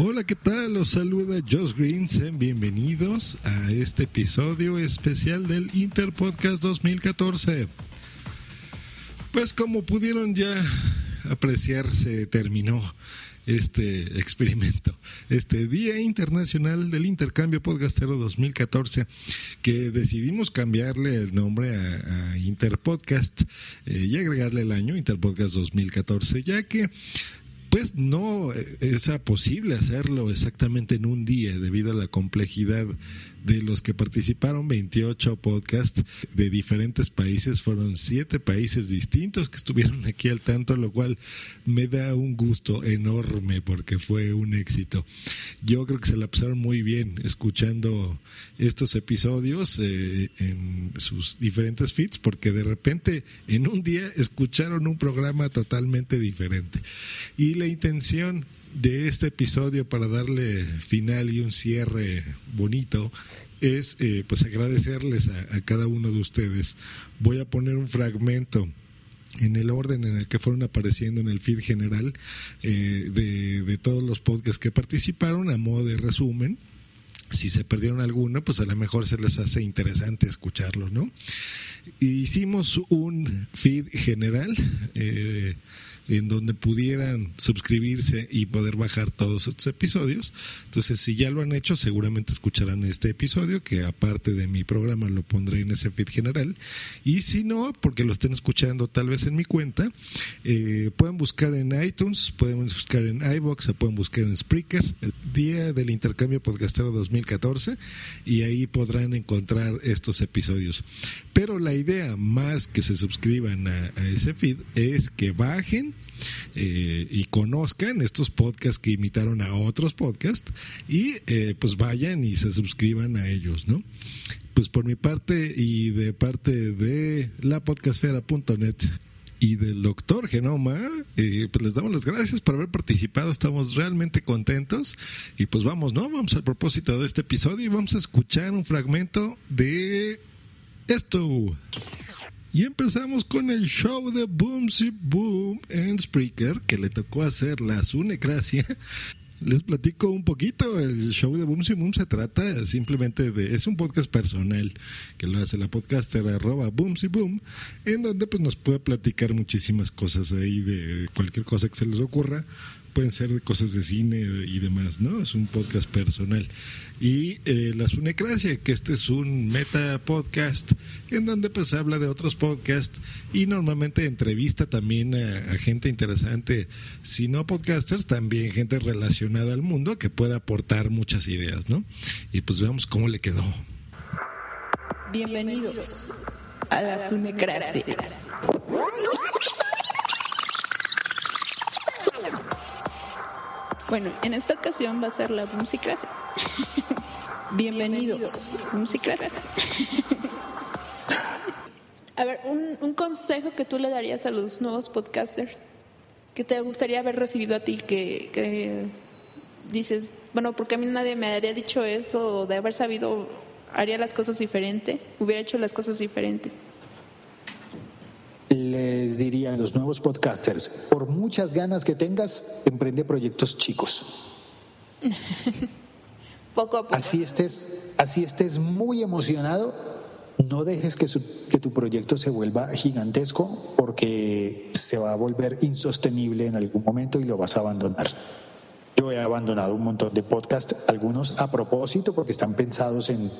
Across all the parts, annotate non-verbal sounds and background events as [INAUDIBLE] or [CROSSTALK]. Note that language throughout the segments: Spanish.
Hola, ¿qué tal? Los saluda Josh Green. Sean bienvenidos a este episodio especial del Interpodcast 2014. Pues como pudieron ya apreciar, se terminó este experimento, este Día Internacional del Intercambio Podcastero 2014, que decidimos cambiarle el nombre a, a Interpodcast eh, y agregarle el año Interpodcast 2014, ya que pues no es posible hacerlo exactamente en un día debido a la complejidad de los que participaron 28 podcasts de diferentes países. Fueron siete países distintos que estuvieron aquí al tanto lo cual me da un gusto enorme porque fue un éxito. Yo creo que se la pasaron muy bien escuchando estos episodios eh, en sus diferentes feeds porque de repente en un día escucharon un programa totalmente diferente. Y la intención de este episodio para darle final y un cierre bonito es eh, pues agradecerles a, cada uno de ustedes. Voy a poner un fragmento en el orden en el que fueron apareciendo en el feed general eh, de, de todos los podcasts que participaron a modo de resumen. Si se perdieron alguno, pues a lo mejor se les hace interesante escucharlo, ¿no? Hicimos un feed general. Eh, en donde pudieran suscribirse y poder bajar todos estos episodios. Entonces, si ya lo han hecho, seguramente escucharán este episodio, que aparte de mi programa lo pondré en ese feed general. Y si no, porque lo estén escuchando tal vez en mi cuenta, eh, pueden buscar en iTunes, pueden buscar en iBox o pueden buscar en Spreaker, el día del intercambio podcastero 2014, y ahí podrán encontrar estos episodios. Pero la idea más que se suscriban a, a ese feed es que bajen eh, y conozcan estos podcasts que imitaron a otros podcasts y eh, pues vayan y se suscriban a ellos, ¿no? Pues por mi parte y de parte de lapodcastfera.net y del doctor Genoma, eh, pues les damos las gracias por haber participado, estamos realmente contentos y pues vamos, ¿no? Vamos al propósito de este episodio y vamos a escuchar un fragmento de esto. Y empezamos con el show de Boomsy Boom en Spreaker, que le tocó hacer la Sunecracia. Les platico un poquito, el show de Boomsy Boom se trata simplemente de, es un podcast personal que lo hace la podcaster arroba Boom, en donde pues nos puede platicar muchísimas cosas ahí de cualquier cosa que se les ocurra, pueden ser cosas de cine y demás, ¿no? Es un podcast personal. Y eh, La Sunecracia, que este es un meta podcast en donde pues habla de otros podcasts y normalmente entrevista también a, a, gente interesante, si no podcasters, también gente relacionada al mundo que pueda aportar muchas ideas, ¿no? Y pues veamos cómo le quedó. Bienvenidos a La Sunecracia. Bueno, en esta ocasión va a ser la musicracia. [LAUGHS] Bienvenidos, musicracia. A ver, un, un consejo que tú le darías a los nuevos podcasters que te gustaría haber recibido a ti, que, que dices, bueno, porque a mí nadie me había dicho eso, de haber sabido, haría las cosas diferente, hubiera hecho las cosas diferente. Les diría a los nuevos podcasters, por muchas ganas que tengas, emprende proyectos chicos. [LAUGHS] Poco a poco. Así estés, así estés muy emocionado, no dejes que, su- que tu proyecto se vuelva gigantesco porque se va a volver insostenible en algún momento y lo vas a abandonar. Yo he abandonado un montón de podcasts, algunos a propósito porque están pensados en,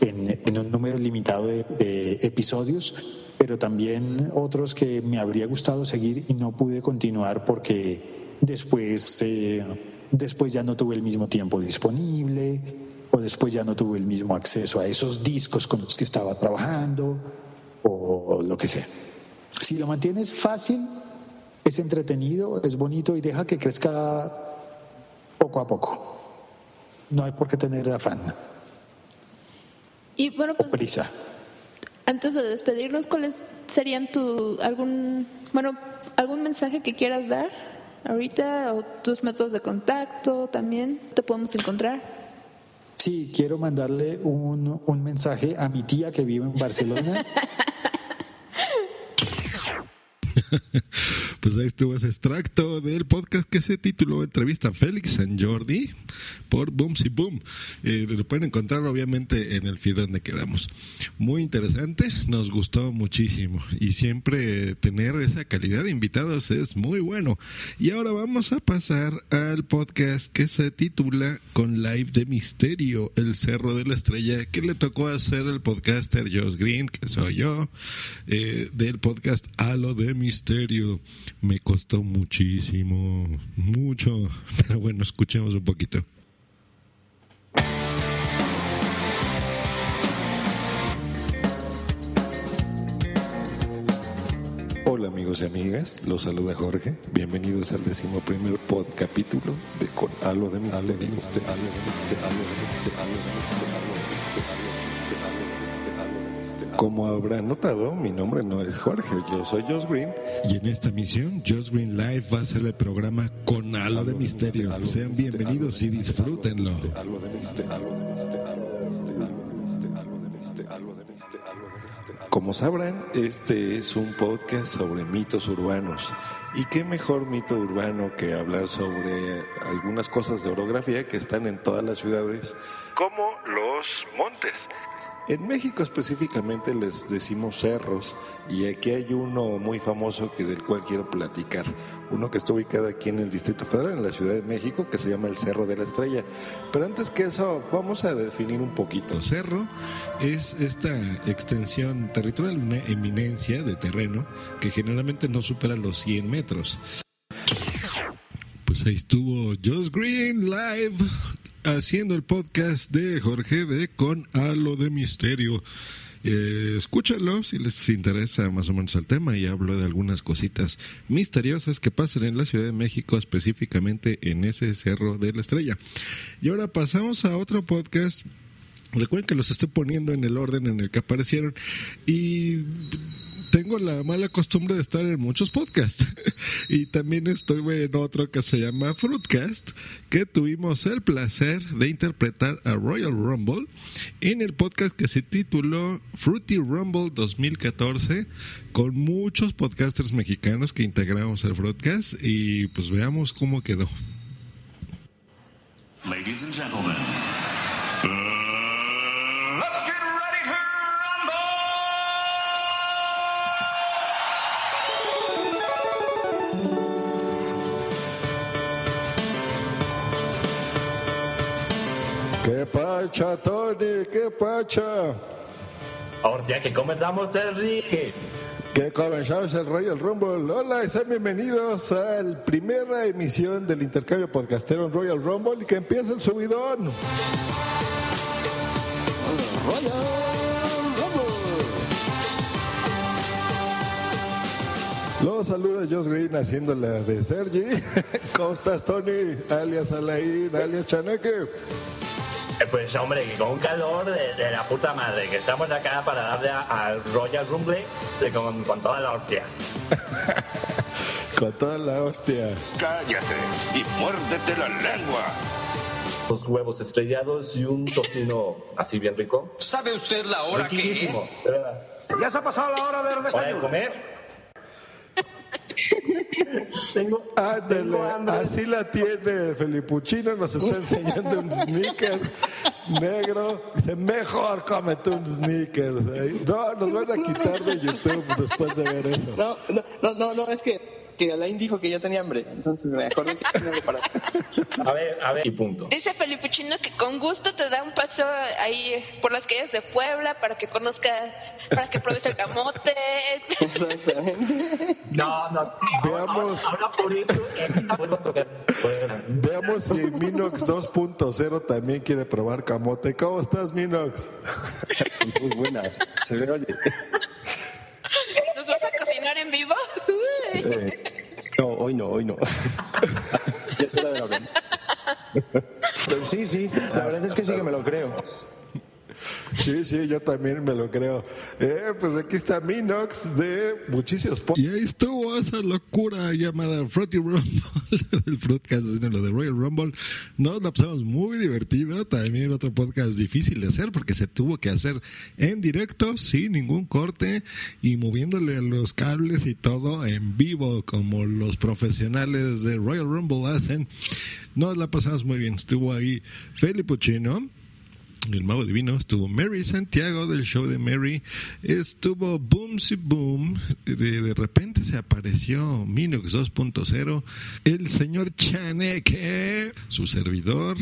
en- en un número limitado de, de episodios, pero también otros que me habría gustado seguir y no pude continuar porque después, eh, después ya no tuve el mismo tiempo disponible o después ya no tuve el mismo acceso a esos discos con los que estaba trabajando o lo que sea. Si lo mantienes fácil, es entretenido, es bonito y deja que crezca poco a poco. No hay por qué tener afán Y bueno, o pues prisa. antes de despedirnos, ¿cuáles serían tu algún bueno algún mensaje que quieras dar ahorita o tus métodos de contacto también te podemos encontrar? Sí, quiero mandarle un, un mensaje a mi tía que vive en Barcelona. [LAUGHS] Pues ahí estuvo ese extracto del podcast que se tituló Entrevista a Félix San Jordi por Boomsy Boom. Eh, lo pueden encontrar obviamente en el feed donde quedamos. Muy interesante, nos gustó muchísimo y siempre tener esa calidad de invitados es muy bueno. Y ahora vamos a pasar al podcast que se titula Con Live de Misterio, el Cerro de la Estrella, que le tocó hacer el podcaster Josh Green, que soy yo, eh, del podcast Halo de Misterio. Me costó muchísimo, mucho, [LAUGHS] pero bueno, escuchemos un poquito. Hola amigos y amigas, los saluda Jorge. Bienvenidos al décimo primer pod capítulo de Con Halo de Misterio. Halo de Misterio, Halo de Misterio, Halo de Misterio, Halo de Misterio, Como habrán notado, mi nombre no es Jorge, yo soy Josh Green. Y en esta misión, Just Green Live va a ser el programa con halo de misterio. Sean bienvenidos y disfrútenlo. Como sabrán, este es un podcast sobre mitos urbanos. ¿Y qué mejor mito urbano que hablar sobre algunas cosas de orografía que están en todas las ciudades, como los montes? En México específicamente les decimos cerros y aquí hay uno muy famoso que del cual quiero platicar. Uno que está ubicado aquí en el Distrito Federal, en la Ciudad de México, que se llama el Cerro de la Estrella. Pero antes que eso, vamos a definir un poquito. Cerro es esta extensión territorial, una eminencia de terreno que generalmente no supera los 100 metros. Pues ahí estuvo Josh Green live haciendo el podcast de Jorge de Con Halo de Misterio. Eh, escúchenlo si les interesa más o menos el tema y hablo de algunas cositas misteriosas que pasan en la Ciudad de México, específicamente en ese Cerro de la Estrella. Y ahora pasamos a otro podcast Recuerden que los estoy poniendo en el orden en el que aparecieron y tengo la mala costumbre de estar en muchos podcasts [LAUGHS] y también estoy en otro que se llama Fruitcast que tuvimos el placer de interpretar a Royal Rumble en el podcast que se tituló Fruity Rumble 2014 con muchos podcasters mexicanos que integramos el Fruitcast y pues veamos cómo quedó. Ladies and gentlemen, pacha, Tony? ¿Qué pacha? Ahora ya que comenzamos Enrique. Que comenzamos el Royal Rumble. Hola y sean bienvenidos a la primera emisión del intercambio podcastero en Royal Rumble y que empieza el subidón. Royal Rumble. Los saluda Josh Green haciendo la de Sergi. [LAUGHS] ¿Cómo estás, Tony? Alias Alain, alias Chaneque. [LAUGHS] Pues hombre, con un calor de, de la puta madre, que estamos acá para darle a- al Royal Rumble con, con toda la hostia. [LAUGHS] Con toda la hostia. Cállate y muérdete la lengua. Dos huevos estrellados y un tocino así bien rico. ¿Sabe usted la hora que es? Ya se ha pasado la hora del ¿Hora de comer? [LAUGHS] tengo, Ándale, tengo hambre. así la tiene Felipuchino, nos está [LAUGHS] enseñando un sneaker negro. Dice, mejor cómete un sneakers. ¿eh? No, nos van a quitar de YouTube después de ver eso. No, no, no, no, no, es que, que Alain dijo que yo tenía hambre, entonces me acordé que tenía algo para. A ver, a ver, y punto. Dice Felipe Chino que con gusto te da un paseo ahí por las calles de Puebla para que conozca, para que pruebes el camote. Exactamente. No, no. Veamos. Ahora, ahora por eso eh, tocar. Veamos si Minox 2.0 también quiere probar camote. ¿Cómo estás, Minox? Muy buena, se ve, oye. ¿Nos vas a cocinar en vivo? Eh, no, hoy no, hoy no. [LAUGHS] [LAUGHS] ya es hora de la. Sí, sí, la verdad es que sí que me lo creo. Sí, sí, yo también me lo creo. Eh, pues aquí está Minox de muchísimos Y ahí estuvo esa locura llamada Fruity Rumble [LAUGHS] del podcast haciendo lo de Royal Rumble. Nos la pasamos muy divertido. También otro podcast difícil de hacer porque se tuvo que hacer en directo, sin ningún corte y moviéndole los cables y todo en vivo, como los profesionales de Royal Rumble hacen. Nos la pasamos muy bien. Estuvo ahí Felipe Puccino el mago divino, estuvo Mary Santiago del show de Mary, estuvo Boomsy Boom, de, de repente se apareció Minux 2.0, el señor Chaneque, su servidor,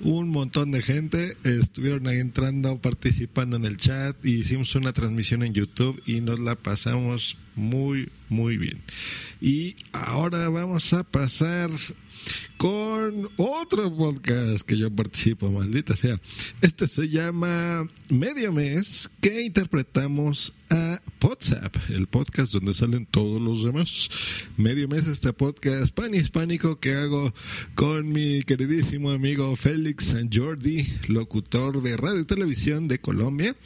un montón de gente estuvieron ahí entrando, participando en el chat, hicimos una transmisión en YouTube y nos la pasamos muy, muy bien. Y ahora vamos a pasar con otro podcast que yo participo, maldita sea. Este se llama Medio Mes, que interpretamos a WhatsApp, el podcast donde salen todos los demás. Medio Mes, este podcast pan hispánico que hago con mi queridísimo amigo Félix San Jordi, locutor de radio y televisión de Colombia,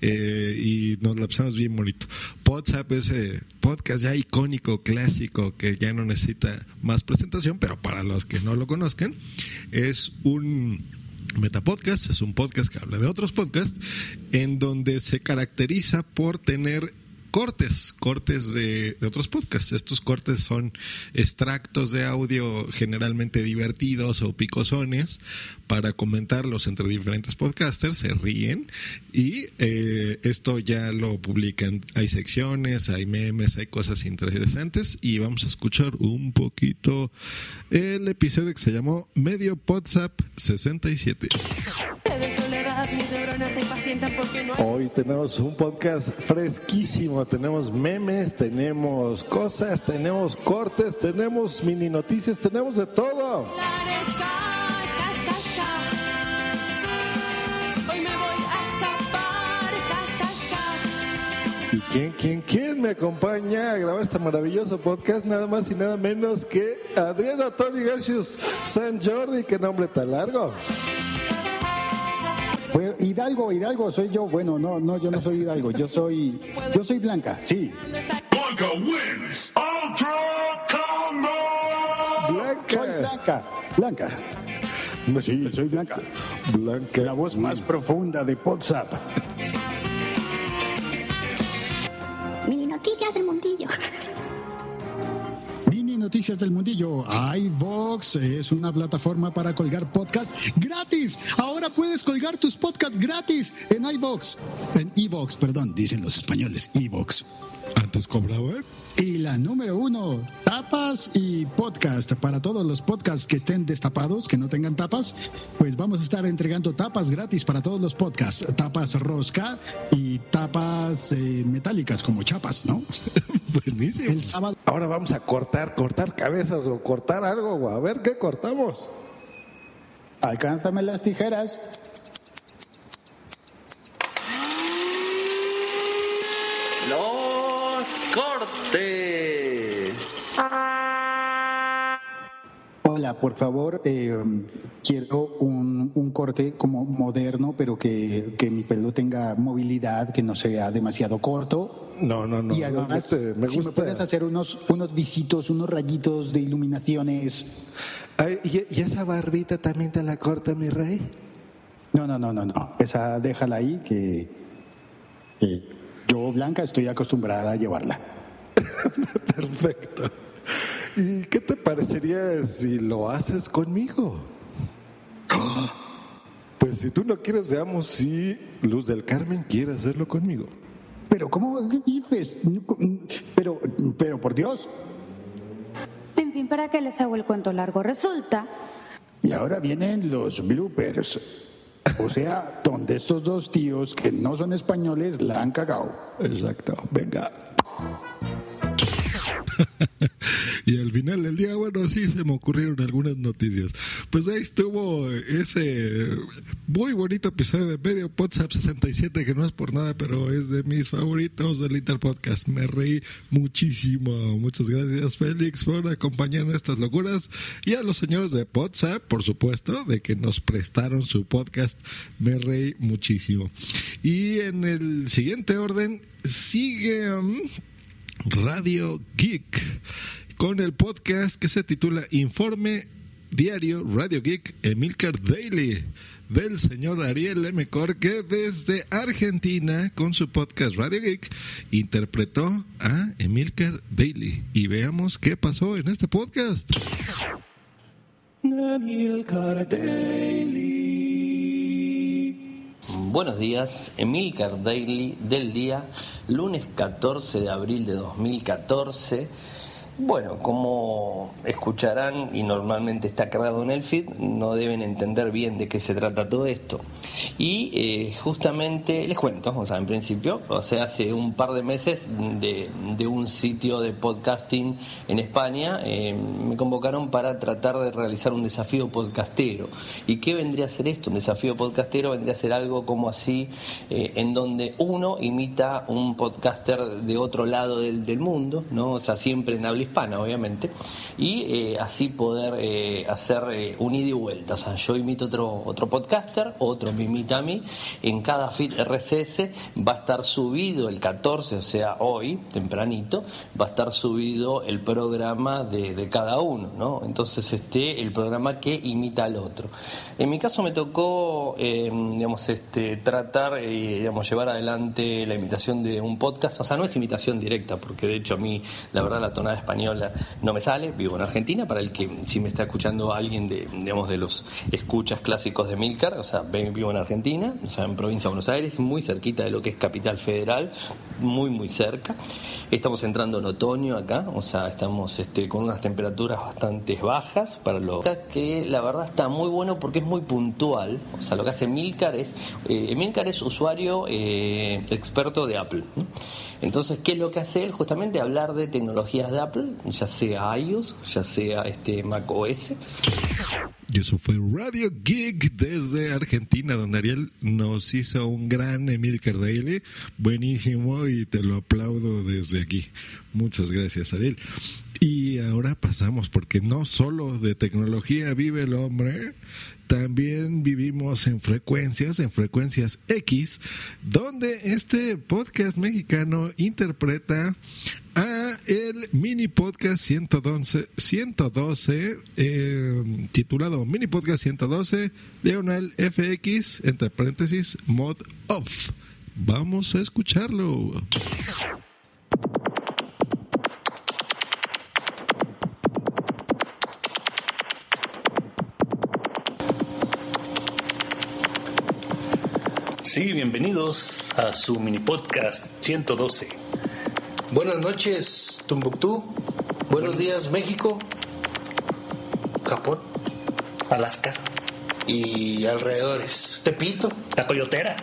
eh, y nos la pasamos bien bonito. WhatsApp es ese podcast ya icónico, clásico, que ya no necesita más presentación, pero para los que no lo conozcan, es un metapodcast, es un podcast que habla de otros podcasts, en donde se caracteriza por tener cortes, cortes de, otros podcasts. Estos cortes son extractos de audio generalmente divertidos o picosones para comentarlos entre diferentes podcasters, se ríen y eh, esto ya lo publican. Hay secciones, hay memes, hay cosas interesantes y vamos a escuchar un poquito el episodio que se llamó Medio WhatsApp 67. Hoy tenemos un podcast fresquísimo, tenemos memes, tenemos cosas, tenemos cortes, tenemos mini noticias, tenemos de todo. ¿Y quién, quién, quién me acompaña a grabar este maravilloso podcast? Nada más y nada menos que Adriano Tony Garcius San Jordi, qué nombre tan largo. Bueno, Hidalgo, Hidalgo soy yo. Bueno, no, no, yo no soy Hidalgo. Yo soy, yo soy Blanca. Sí. Blanca wins. Ultra Combo. Blanca. Soy Blanca. Blanca. Sí, soy Blanca. Blanca. La voz más profunda de WhatsApp. Mini noticias del mundillo. Noticias del Mundillo. iVox es una plataforma para colgar podcasts gratis. Ahora puedes colgar tus podcasts gratis en iVox. En iVox, perdón, dicen los españoles, iVox. Antes cobraban. Y la número uno, tapas y podcast. Para todos los podcasts que estén destapados, que no tengan tapas, pues vamos a estar entregando tapas gratis para todos los podcasts. Tapas rosca y tapas eh, metálicas como chapas, ¿no? [LAUGHS] Buenísimo. El sábado. Ahora vamos a cortar, cortar cabezas o cortar algo. o A ver qué cortamos. Alcánzame las tijeras. Los cortes. Hola, por favor, eh, quiero un, un corte como moderno, pero que, que mi pelo tenga movilidad, que no sea demasiado corto. No, no, no. Y además, me gusta- me si me puedes hacer unos, unos visitos, unos rayitos de iluminaciones. Ay, ¿y, y esa barbita también te la corta, mi rey? No, no, no, no, no. Esa déjala ahí, que, que yo, Blanca, estoy acostumbrada a llevarla. [LAUGHS] Perfecto. ¿Y qué te parecería si lo haces conmigo? Pues si tú no quieres, veamos si Luz del Carmen quiere hacerlo conmigo. Pero, ¿cómo dices? Pero, pero, por Dios. En fin, ¿para qué les hago el cuento largo? Resulta Y ahora vienen los bloopers. O sea, donde estos dos tíos que no son españoles la han cagado. Exacto. Venga. [LAUGHS] Y al final del día, bueno, sí se me ocurrieron algunas noticias. Pues ahí estuvo ese muy bonito episodio de Medio WhatsApp 67, que no es por nada, pero es de mis favoritos del Interpodcast. Me reí muchísimo. Muchas gracias, Félix, por acompañarnos estas locuras. Y a los señores de WhatsApp, por supuesto, de que nos prestaron su podcast. Me reí muchísimo. Y en el siguiente orden, sigue. um, Radio Geek con el podcast que se titula Informe Diario Radio Geek Emilcar Daily del señor Ariel M. Cor que desde Argentina con su podcast Radio Geek interpretó a Emilcar Daily y veamos qué pasó en este podcast. Buenos días, Emilcar Daily del día, lunes 14 de abril de 2014. Bueno, como escucharán y normalmente está cargado en el feed, no deben entender bien de qué se trata todo esto. Y eh, justamente les cuento, o sea, en principio, o sea, hace un par de meses de, de un sitio de podcasting en España, eh, me convocaron para tratar de realizar un desafío podcastero. ¿Y qué vendría a ser esto? Un desafío podcastero vendría a ser algo como así, eh, en donde uno imita un podcaster de otro lado del, del mundo, ¿no? O sea, siempre en habla hispana, obviamente, y eh, así poder eh, hacer eh, un ida y vuelta. O sea, yo imito otro, otro podcaster, otro me imita a mí. En cada feed RSS va a estar subido el 14, o sea, hoy, tempranito, va a estar subido el programa de, de cada uno, ¿no? Entonces, este, el programa que imita al otro. En mi caso me tocó, eh, digamos, este, tratar, digamos, llevar adelante la imitación de un podcast. O sea, no es imitación directa, porque de hecho a mí, la verdad, la tonada no me sale. Vivo en Argentina, para el que si me está escuchando alguien de, digamos, de los escuchas clásicos de Milcar, o sea, vivo en Argentina, o sea, en provincia de Buenos Aires, muy cerquita de lo que es Capital Federal, muy, muy cerca. Estamos entrando en otoño acá, o sea, estamos este, con unas temperaturas bastante bajas para lo que la verdad está muy bueno porque es muy puntual. O sea, lo que hace Milcar es, eh, Milcar es usuario eh, experto de Apple. Entonces, ¿qué es lo que hace él? Justamente hablar de tecnologías de Apple, ya sea iOS, ya sea este Mac OS. Y eso fue Radio Geek desde Argentina, donde Ariel nos hizo un gran Emilcar Daily. Buenísimo y te lo aplaudo desde aquí. Muchas gracias, Ariel. Y ahora pasamos, porque no solo de tecnología vive el hombre, también vivimos en frecuencias, en frecuencias X, donde este podcast mexicano interpreta a el mini podcast 112, 112 eh, titulado mini podcast 112 diagonal FX entre paréntesis mod off. Vamos a escucharlo. Sí, bienvenidos a su mini podcast 112. Buenas noches, Tumbuctú. Buenos días, México. Japón. Alaska. Y alrededores. Tepito. La coyotera.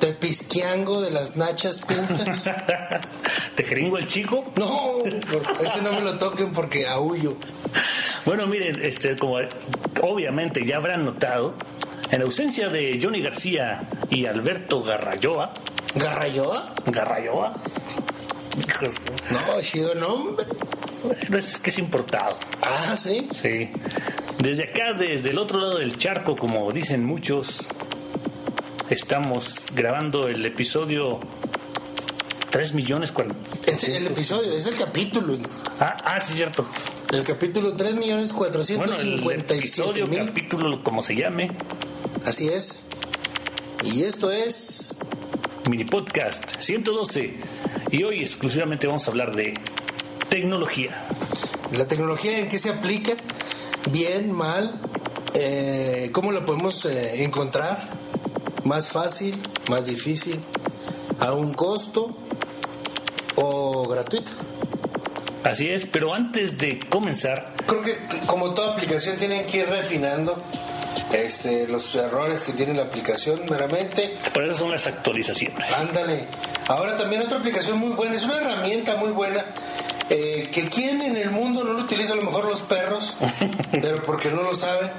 Tepisquiango de las nachas pintas. [LAUGHS] ¿Tejeringo el chico? No, ese no me lo toquen porque aullo. Bueno, miren, este, como obviamente ya habrán notado, en ausencia de Johnny García y Alberto Garrayoa. ¿Garrayoa? Garrayoa. No, chido nombre. Pero es que es importado. Ah, sí. Sí. Desde acá, desde el otro lado del charco, como dicen muchos, estamos grabando el episodio 3 millones Es el episodio, es el capítulo. Ah, ah, sí, cierto. El capítulo 3 millones Bueno, el 457 episodio, mil. capítulo, como se llame, Así es. Y esto es mini podcast 112. Y hoy exclusivamente vamos a hablar de tecnología. la tecnología en qué se aplica, bien, mal, eh, cómo la podemos eh, encontrar, más fácil, más difícil, a un costo o gratuito. Así es, pero antes de comenzar, Creo que como toda aplicación tienen que ir refinando este, los errores que tiene la aplicación meramente. por eso son las actualizaciones. Ándale. Ahora también otra aplicación muy buena, es una herramienta muy buena. eh, que quien en el mundo no lo utiliza, a lo mejor los perros, [LAUGHS] pero porque no lo saben.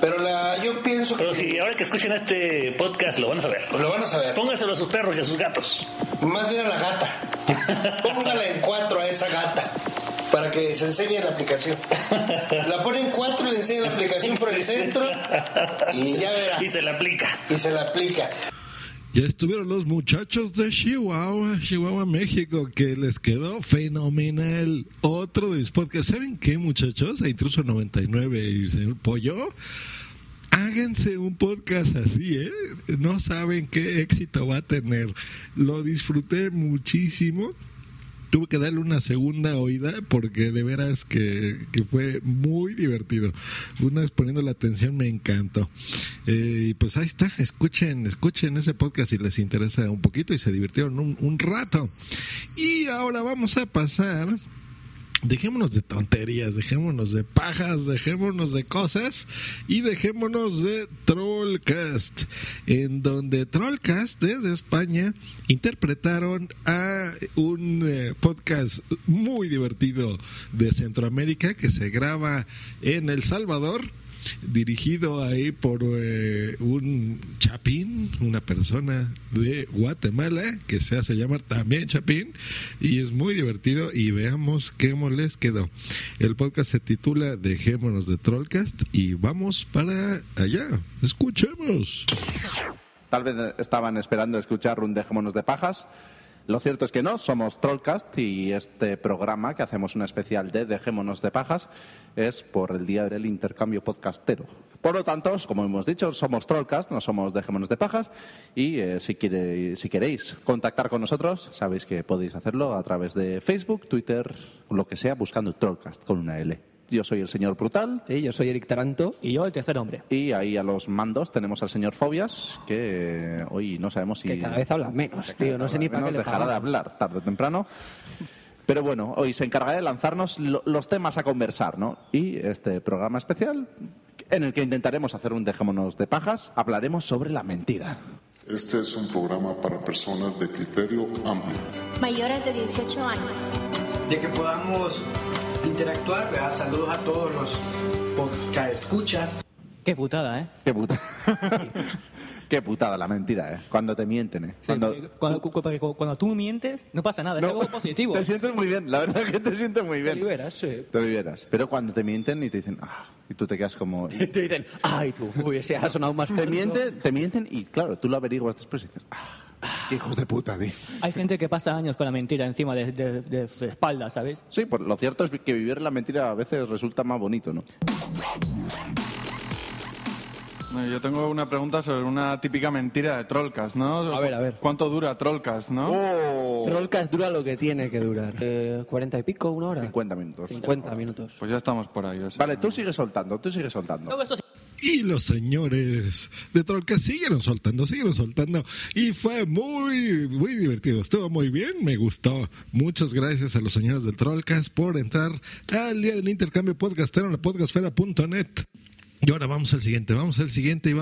Pero la, yo pienso Pero que si ahora que escuchen este podcast lo van a saber. lo van a saber. Póngaselo a sus perros y a sus gatos. Más bien a la gata. [LAUGHS] Póngala en cuatro a esa gata para que se enseñe la aplicación. [LAUGHS] La pone en cuatro, le enseña la aplicación por el centro y ya verá. Y se le aplica. Y se la aplica. Ya estuvieron los muchachos de Chihuahua, Chihuahua, México, que les quedó fenomenal. Otro de mis podcasts. ¿Saben qué, muchachos? A Intruso 99 y señor Pollo. Háganse un podcast así, ¿eh? No saben qué éxito va a tener. Lo disfruté muchísimo. Tuve que darle una segunda oída porque de veras que, que fue muy divertido. Una vez poniendo la atención me encantó. Eh, y pues ahí está, escuchen, escuchen ese podcast si les interesa un poquito y se divirtieron un, un rato. Y ahora vamos a pasar dejémonos de tonterías, dejémonos de pajas, dejémonos de cosas y dejémonos de Trollcast, en donde Trollcast desde España interpretaron a un eh, podcast muy divertido de Centroamérica que se graba en El Salvador dirigido ahí por eh, un chapín, una persona de Guatemala que se hace llamar también chapín y es muy divertido y veamos qué les quedó. El podcast se titula Dejémonos de Trollcast y vamos para allá. Escuchemos. Tal vez estaban esperando escuchar un Dejémonos de Pajas. Lo cierto es que no, somos Trollcast y este programa que hacemos un especial de Dejémonos de Pajas es por el día del intercambio podcastero. Por lo tanto, como hemos dicho, somos Trollcast, no somos Dejémonos de Pajas y eh, si, quiere- si queréis contactar con nosotros, sabéis que podéis hacerlo a través de Facebook, Twitter, lo que sea, buscando Trollcast con una L. Yo soy el señor Brutal. Sí, yo soy Eric Taranto. Y yo el tercer hombre. Y ahí a los mandos tenemos al señor Fobias, que eh, hoy no sabemos si... Que cada vez habla menos, tío. No sé ni para qué dejará de hablar tarde o temprano. Pero bueno, hoy se encargará de lanzarnos lo- los temas a conversar, ¿no? Y este programa especial, en el que intentaremos hacer un dejémonos de pajas, hablaremos sobre la mentira. Este es un programa para personas de criterio amplio. Mayores de 18 años. de que podamos interactuar. ¿verdad? Saludos a todos los podcast escuchas. Qué putada, ¿eh? Qué puta. [LAUGHS] Qué putada la mentira, ¿eh? Cuando te mienten, ¿eh? Sí, Cuando... cuando, tú mientes, no pasa nada, es No, algo positivo. [LAUGHS] Te sientes muy bien, la verdad que te sientes muy bien. Te liberas, sí. Te liberas. Pero cuando te mienten y te dicen, ah, y tú te quedas como... [LAUGHS] Te dicen, ay, tú, uy, ese ha sonado más Te fuerte". mienten, te mienten y claro, tú lo averiguas después y dices, ah, [GASPS] qué hijos de puta, tío. Hay gente que pasa años con la mentira encima de, de, de su espalda, ¿sabes? Sí, pues lo cierto es que vivir la mentira a veces resulta más bonito, ¿no? Eh, Yo tengo una pregunta sobre una típica mentira de Trollcast, ¿no? A ver, a ver. ¿Cuánto dura Trollcast, no? Oh. Trollcast dura lo que tiene que durar. Eh, ¿40 y pico, una hora? 50 minutos. 50 minutos. Pues ya estamos por ahí. o sea. Vale, tú sigues soltando, tú sigues soltando. Y los señores de Trollcast siguieron soltando, siguieron soltando. Y fue muy, muy divertido. Estuvo muy bien, me gustó. Muchas gracias a los señores del Trollcast por entrar al día del intercambio podcastero en la podcastfera.net. Y ahora vamos al siguiente, vamos al siguiente.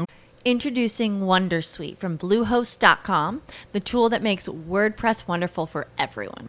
Introducing Wondersuite from Bluehost.com, the tool that makes WordPress wonderful for everyone.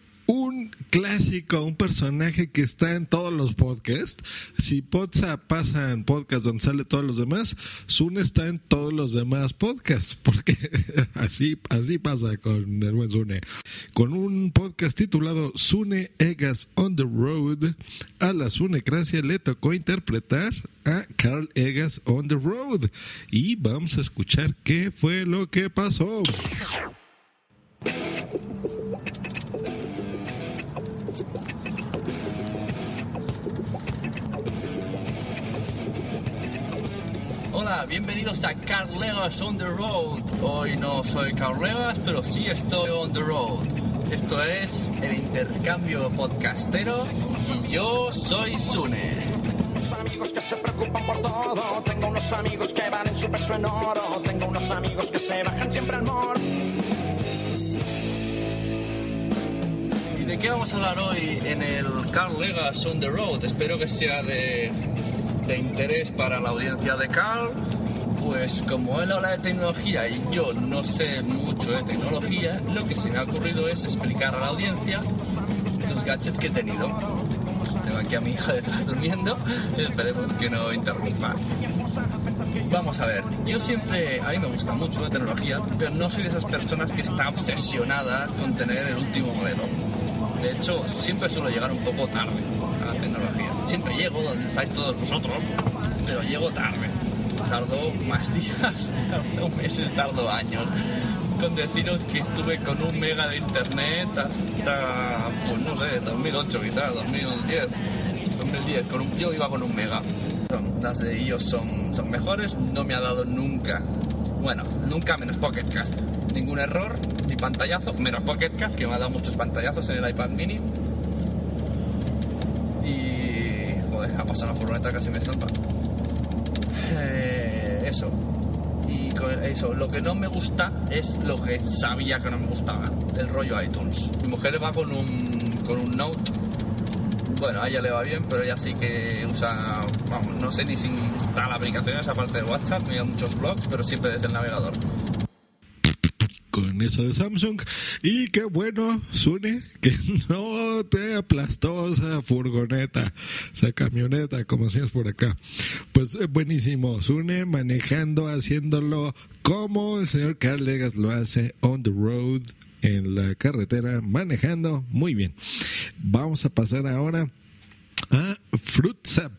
un clásico, un personaje que está en todos los podcasts. Si Potsa pasa en podcast donde sale todos los demás, Sune está en todos los demás podcasts, [LAUGHS] porque así, así pasa con el buen Sune. Con un podcast titulado Sune Egas on the Road, a la Sunecracia le tocó interpretar a Carl Egas on the Road. Y vamos a escuchar qué fue lo que pasó. Hola, bienvenidos a Carlegas on the Road. Hoy no soy Carlegas, pero sí estoy on the road. Esto es el intercambio podcastero y yo soy Sune. amigos que se preocupan por todo. Tengo unos amigos que valen su peso en oro. Tengo unos amigos que se bajan siempre al mor. De qué vamos a hablar hoy en el Carl Legas on the Road? Espero que sea de, de interés para la audiencia de Carl. Pues como él habla de tecnología y yo no sé mucho de tecnología, lo que se me ha ocurrido es explicar a la audiencia los gadgets que he tenido. Tengo aquí a mi hija detrás durmiendo, esperemos que no interrumpa. Vamos a ver, yo siempre, a mí me gusta mucho la tecnología, pero no soy de esas personas que está obsesionada con tener el último modelo. De hecho, siempre suelo llegar un poco tarde a la tecnología. Siempre llego donde estáis todos vosotros, pero llego tarde. Tardo más [LAUGHS] días, tardo meses, tardo años. Con deciros que estuve con un mega de internet hasta, pues no sé, 2008 quizás, 2010. 2010, con un, yo iba con un mega. Las de ellos son, son mejores, no me ha dado nunca, bueno, nunca menos Pocket Cast. Ningún error, ni pantallazo, menos Pocket Cast, que me ha dado muchos pantallazos en el iPad mini. Y. Joder, ha pasado una furgoneta casi me zampa. Eh, eso. Y con eso, lo que no me gusta es lo que sabía que no me gustaba, el rollo iTunes. Mi mujer va con un, con un Note. Bueno, a ella le va bien, pero ella sí que usa, vamos, no sé ni si instala aplicaciones aparte de WhatsApp, mira muchos blogs, pero siempre desde el navegador. Con eso de Samsung. Y qué bueno, Sune, que [LAUGHS] no te aplastó esa furgoneta, esa camioneta, como decimos por acá. Pues eh, buenísimo, Sune manejando, haciéndolo como el señor Carl Legas lo hace on the road, en la carretera, manejando muy bien. Vamos a pasar ahora a FruitSap.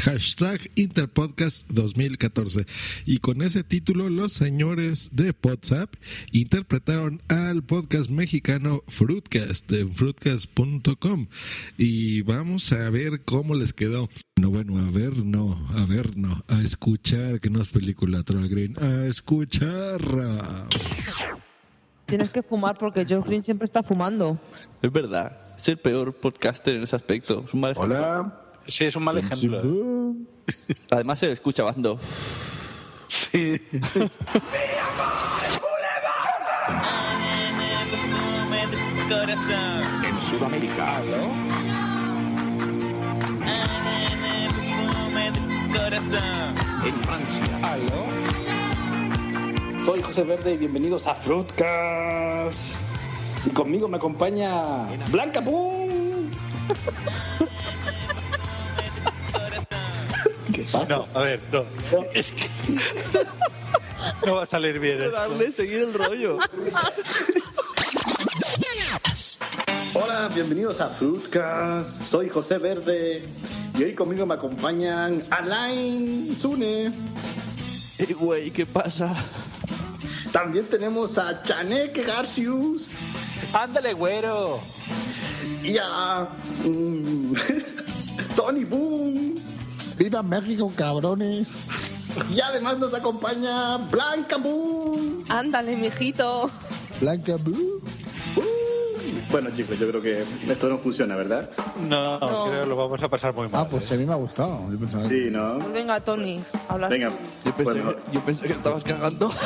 Hashtag Interpodcast 2014. Y con ese título, los señores de WhatsApp interpretaron al podcast mexicano Fruitcast en fruitcast.com. Y vamos a ver cómo les quedó. No, bueno, a ver, no, a ver, no, a escuchar, que no es película Troll Green, a escuchar. Tienes que fumar porque Joe Green siempre está fumando. Es verdad. Es el peor podcaster en ese aspecto. Es un mal ejemplo. Hola. Sí, es un mal ejemplo. Además se escucha bastante. Sí. En Sudamérica, En Francia. Soy José Verde y bienvenidos a Fruitcast. Y conmigo me acompaña Blanca Pum. [LAUGHS] No, a ver, no. Es que [LAUGHS] no va a salir bien esto. Darle, seguir el rollo. Hola, bienvenidos a Fruitcast. Soy José Verde y hoy conmigo me acompañan Alain Zune. Eh, güey, ¿qué pasa? También tenemos a Chanek Garcius. Ándale, güero. Y a mm, [LAUGHS] Tony Boom. ¡Viva México, cabrones! Y además nos acompaña Blanca Boom. Ándale, mijito. Blanca Blue. Bueno, chicos, yo creo que esto no funciona, ¿verdad? No, No. creo que lo vamos a pasar muy mal. Ah, pues a mí me ha gustado. Yo pensaba que- Sí, ¿no? Venga, Tony, habla. Venga, Yo pensé, bueno, que, yo pensé que estabas cagando. [LAUGHS]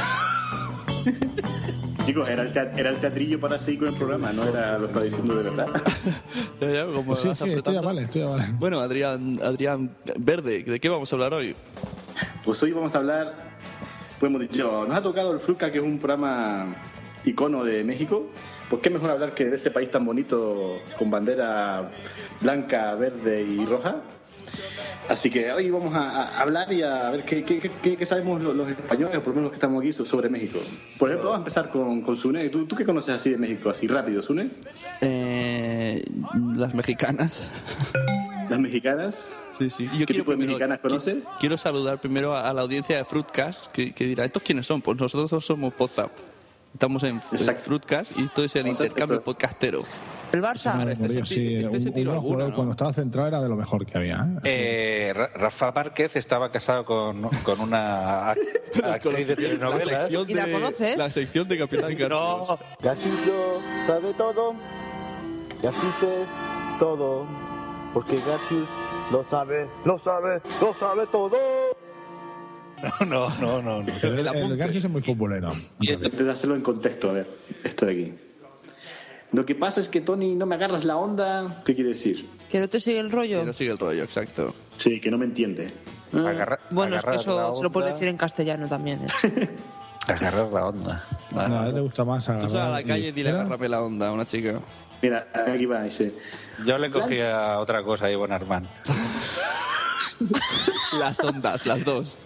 chicos, era el, teat- era el teatrillo para seguir con el programa, no era lo estaba diciendo de verdad. [LAUGHS] Ya, ya, como Pues sí, sí, estoy vale, estoy a vale. Bueno, Adrián, Adrián Verde, ¿de qué vamos a hablar hoy? Pues hoy vamos a hablar, pues hemos dicho, nos ha tocado el Fruca, que es un programa icono de México. Pues qué mejor hablar que de ese país tan bonito con bandera blanca, verde y roja. Así que hoy vamos a, a hablar y a ver qué, qué- qué- qué sabemos los, los españoles, por lo menos los que estamos aquí, so- sobre México. Por ejemplo, vamos a empezar con, con Sune. ¿Tú, ¿Tú qué conoces así de México? Así rápido, Sune. Eh, las mexicanas. [LAUGHS] Las mexicanas. Sí, sí. Y ¿Qué yo quiero tipo de primero- mexicanas conoces? qui- Quiero saludar primero a, a la audiencia de Fruitcast, que, que dirá, ¿estos quiénes son? Pues nosotros somos WhatsApp. Estamos en, en. Fruitcast y esto es el Exacto. intercambio podcastero. El Barça. Este Morir, se sí, este se un, jugador ¿no? cuando estaba centrado era de lo mejor que había. ¿eh? Eh, Ra- Rafa Márquez estaba casado con, con una [LAUGHS] ac- actriz de La telenovelas. sección ¿Y la de- conoces? La sección de Capitán [LAUGHS] García. No, Garciuso sabe todo. Es todo. Porque Garcius lo sabe, lo sabe, lo sabe todo. no, no, no, no. el, el el. Garcius es muy futbolero. Antes de hacerlo en contexto, a ver, esto de aquí. Lo que pasa es que Tony, no me agarras la onda. ¿Qué quiere decir? Que no te sigue el rollo. Que no sigue el rollo, exacto. Sí, que no me entiende. Ah, Agarra- Bueno, es que agarrar eso se lo puedes decir en castellano también. ¿eh? [LAUGHS] Agarrar la onda. No, a él le gusta más Tú sal a agarrar la calle y dile agárrame la onda a una chica. Mira, aquí va ese. Yo le cogía otra cosa ahí, Bonarman. [LAUGHS] Las ondas, las dos.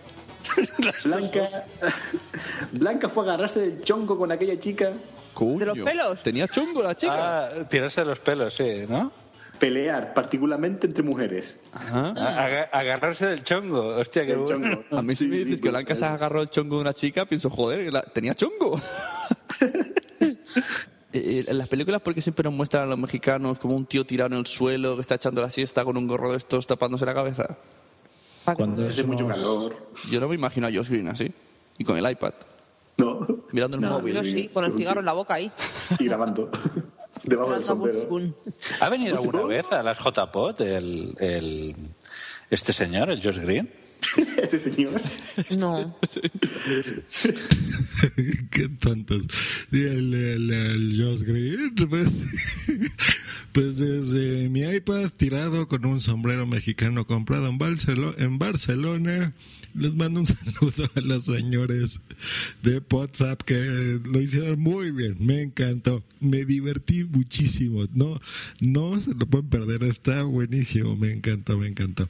Blanca, [LAUGHS] Blanca fue a agarrarse del chonco con aquella chica, Coño. ¿De los pelos? Tenía chungo la chica. Ah, tirarse los pelos, sí, ¿no? pelear, particularmente entre mujeres. Ajá. A- aga- agarrarse del chongo. Hostia, qué El bueno. chongo. A mí si me dices sí, que Blanca se eh. agarró el chongo de una chica, pienso, joder, la- tenía chongo. [LAUGHS] Eh, En las películas, porque siempre nos muestran a los mexicanos como un tío tirado en el suelo que está echando la siesta con un gorro de estos tapándose la cabeza? Cuando Hace mucho calor. Yo no me imagino a Josh Green así. Y con el iPad, No. [LAUGHS] mirando el No, móvil. Yo sí, con el cigarro en la boca ahí. Y grabando. [LAUGHS] Debajo del sombrero. ¿Ha venido ¿No se alguna vez a las JPOT el, el, este señor, el Josh Green? [LAUGHS] Este señor. No. Qué tontos. El, el, el Josh Green, pues, pues desde mi iPad tirado con un sombrero mexicano comprado en, Barcelo- en Barcelona, les mando un [LAUGHS] saludo a los señores de WhatsApp que lo hicieron muy bien, me encantó, me divertí muchísimo, no, no se lo pueden perder, está buenísimo, me encantó, me encantó.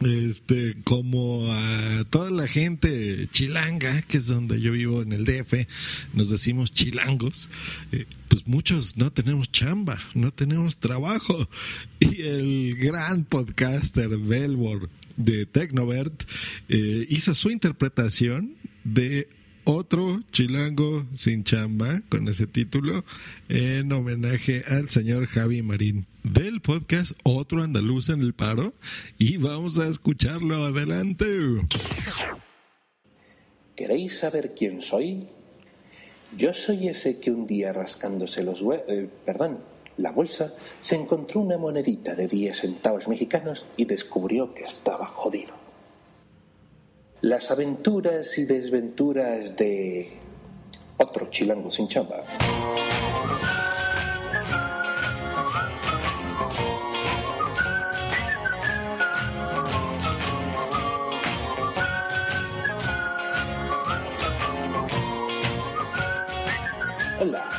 Este como a toda la gente chilanga que es donde yo vivo en el DF nos decimos chilangos eh, pues muchos no tenemos chamba no tenemos trabajo. [LAUGHS] Y el gran podcaster Belbor de Tecnovert eh, hizo su interpretación de otro chilango sin chamba con ese título en homenaje al señor Javi Marín del podcast Otro Andaluz en el Paro y vamos a escucharlo adelante. ¿Queréis saber quién soy? Yo soy ese que un día rascándose los hue eh, perdón, la bolsa, se encontró una monedita de 10 centavos mexicanos y descubrió que estaba jodido. Las aventuras y desventuras de otro chilango sin chamba.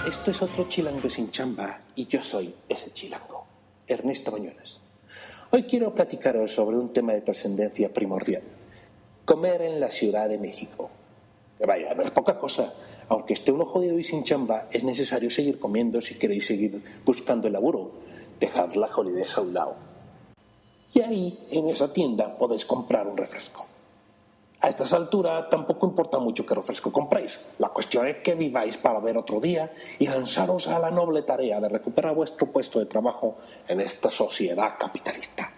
Esto es otro chilango sin chamba y yo soy ese chilango, Ernesto Bañuelos. Hoy quiero platicaros sobre un tema de trascendencia primordial, comer en la Ciudad de México. Vaya, no es poca cosa. Aunque esté uno jodido y sin chamba, es necesario seguir comiendo si queréis seguir buscando el laburo. Dejad la jolidez a un lado. Y ahí, en esa tienda, podéis comprar un refresco. A estas alturas tampoco importa mucho qué refresco compréis. La cuestión es que viváis para ver otro día y lanzaros a la noble tarea de recuperar vuestro puesto de trabajo en esta sociedad capitalista.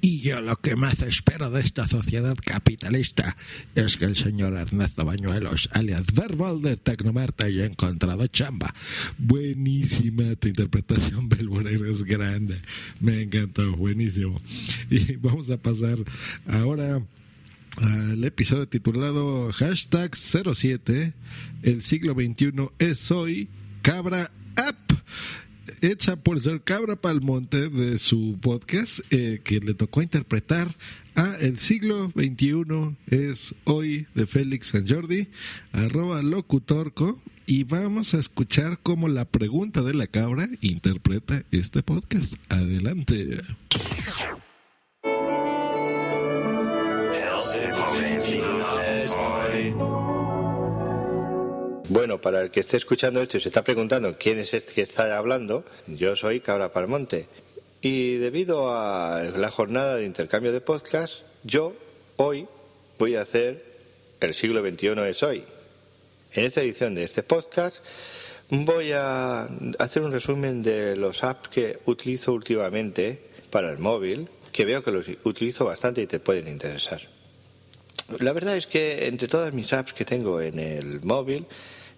Y yo lo que más espero de esta sociedad capitalista es que el señor Ernesto Bañuelos, alias Verbal de Tecnomarta, haya encontrado chamba. Buenísima tu interpretación, [LAUGHS] Belbor, eres grande. Me encantó, buenísimo. Y vamos a pasar ahora al episodio titulado Hashtag 07, el siglo XXI es hoy, Cabra App hecha por Ser Cabra Palmonte de su podcast eh, que le tocó interpretar a El siglo XXI es hoy de Félix San Jordi, arroba locutorco, y vamos a escuchar cómo la pregunta de la cabra interpreta este podcast. Adelante. Bueno, para el que esté escuchando esto y se está preguntando quién es este que está hablando, yo soy Cabra Palmonte. Y debido a la jornada de intercambio de podcast, yo hoy voy a hacer El siglo XXI es hoy. En esta edición de este podcast voy a hacer un resumen de los apps que utilizo últimamente para el móvil, que veo que los utilizo bastante y te pueden interesar. La verdad es que entre todas mis apps que tengo en el móvil,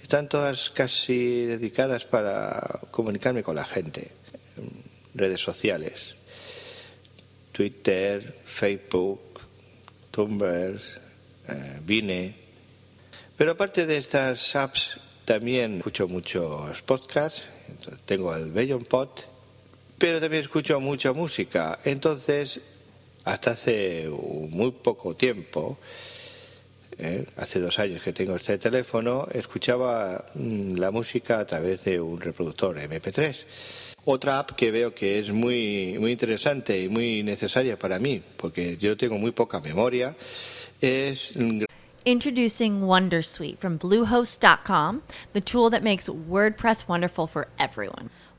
están todas casi dedicadas para comunicarme con la gente. Redes sociales, Twitter, Facebook, Tumblr, eh, Vine. Pero aparte de estas apps, también escucho muchos podcasts. Tengo el Bellon Pod, pero también escucho mucha música. Entonces, hasta hace muy poco tiempo, ¿eh? hace dos años que tengo este teléfono, escuchaba mm, la música a través de un reproductor MP3. Otra app que veo que es muy, muy interesante y muy necesaria para mí, porque yo tengo muy poca memoria, es Introducing Wondersuite from Bluehost.com, the tool that makes WordPress wonderful for everyone.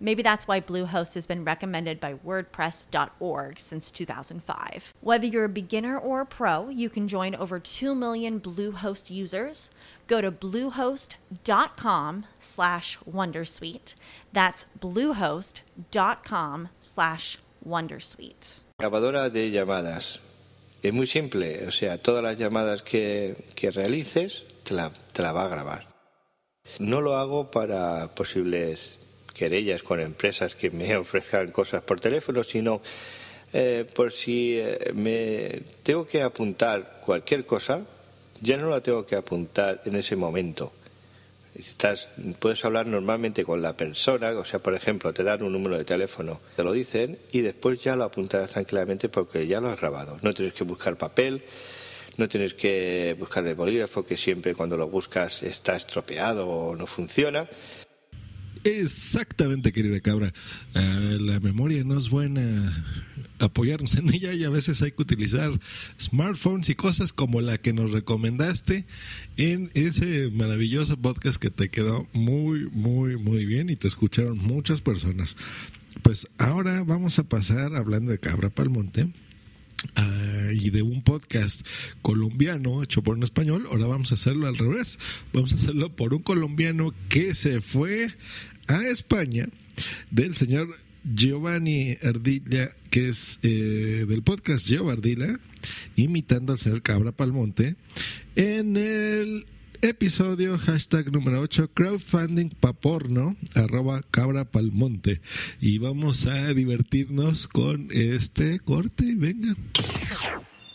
Maybe that's why Bluehost has been recommended by WordPress.org since 2005. Whether you're a beginner or a pro, you can join over 2 million Bluehost users. Go to bluehost.com slash Wondersuite. That's bluehost.com slash Wondersuite. grabadora de llamadas. Es muy simple, o sea, todas las llamadas que, que realices te la, te la va a grabar. No lo hago para posibles querellas con empresas que me [LAUGHS] ofrezcan cosas por teléfono, sino eh, por si eh, me tengo que apuntar cualquier cosa, ya no la tengo que apuntar en ese momento. Estás, puedes hablar normalmente con la persona, o sea, por ejemplo, te dan un número de teléfono, te lo dicen y después ya lo apuntarás tranquilamente porque ya lo has grabado. No tienes que buscar papel, no tienes que buscar el bolígrafo que siempre cuando lo buscas está estropeado o no funciona. Exactamente, querida cabra. Ah, la memoria no es buena. Apoyarnos en ella y a veces hay que utilizar smartphones y cosas como la que nos recomendaste en ese maravilloso podcast que te quedó muy, muy, muy bien y te escucharon muchas personas. Pues ahora vamos a pasar hablando de Cabra Palmonte. Ah, y de un podcast colombiano hecho por un español, ahora vamos a hacerlo al revés. Vamos a hacerlo por un colombiano que se fue a España del señor Giovanni Ardilla, que es eh, del podcast Gio Ardila, imitando al señor Cabra Palmonte, en el episodio hashtag número 8 crowdfunding pa porno arroba cabra palmonte y vamos a divertirnos con este corte venga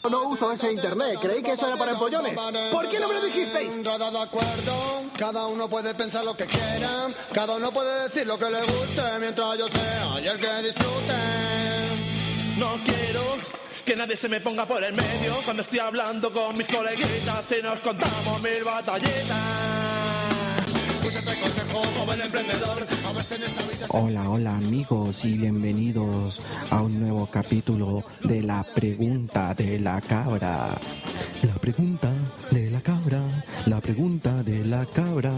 No uso ese internet, creí que eso era para empollones. ¿Por qué no me lo dijisteis? De acuerdo, cada uno puede pensar lo que quiera, cada uno puede decir lo que le guste, mientras yo sea y el que disfrute. No quiero que nadie se me ponga por el medio cuando estoy hablando con mis coleguitas y nos contamos mil batallitas. Hola, hola amigos y bienvenidos a un nuevo capítulo de la pregunta de la cabra. La pregunta cabra, la pregunta de la cabra.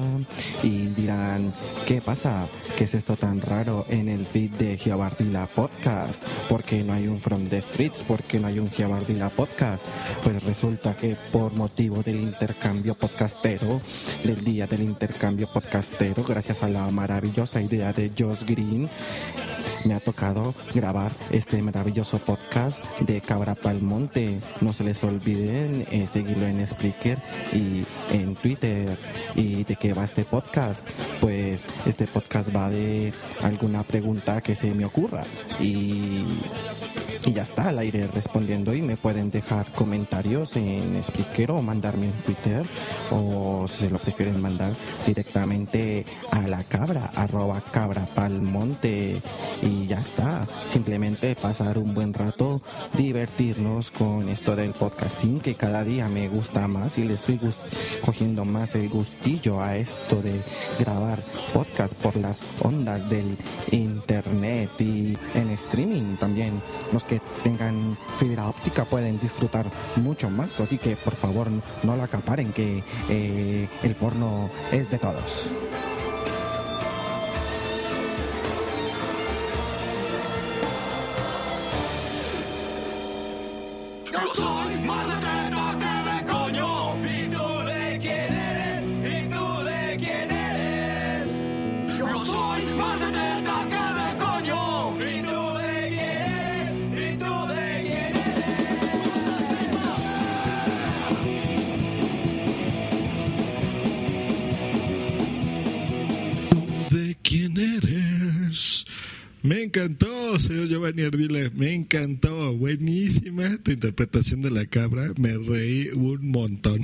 Y dirán, ¿qué pasa? ¿Qué es esto tan raro en el feed de Giabardila Podcast? ¿Por qué no hay un From the Streets? ¿Por qué no hay un Giabardila Podcast? Pues resulta que por motivo del intercambio podcastero, del día del intercambio podcastero, gracias a la maravillosa idea de Josh Green, me ha tocado grabar este maravilloso podcast de Cabra Palmonte. No se les olviden eh, seguirlo en Spreaker y en Twitter. ¿Y de qué va este podcast? Pues este podcast va de alguna pregunta que se me ocurra. Y, y ya está al aire respondiendo y me pueden dejar comentarios en Spreaker o mandarme en Twitter o si se lo prefieren mandar directamente a la cabra, arroba cabra palmonte y ya está. Simplemente pasar un buen rato, divertirnos con esto del podcasting que cada día me gusta más y le estoy cogiendo más el gustillo a esto de grabar podcast por las ondas del internet y en streaming también. Los tengan fibra óptica pueden disfrutar mucho más, así que por favor no la acaparen que eh, el porno es de todos. Eres? Me encantó, señor Giovanni Ardila, me encantó, buenísima tu interpretación de la cabra, me reí un montón,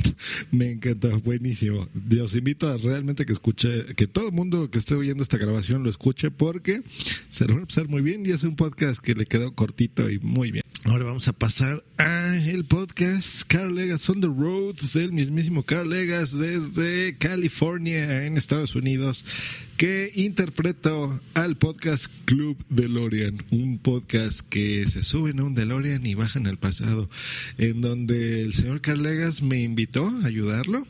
me encantó, buenísimo. Los invito a realmente que escuche, que todo el mundo que esté oyendo esta grabación lo escuche porque se lo va a pasar muy bien y es un podcast que le quedó cortito y muy bien. Ahora vamos a pasar a el podcast Carl Legas on the Road del mismísimo Carl Legas desde California en Estados Unidos que interpretó al podcast Club DeLorean, un podcast que se suben a un DeLorean y bajan al pasado, en donde el señor Carlegas me invitó a ayudarlo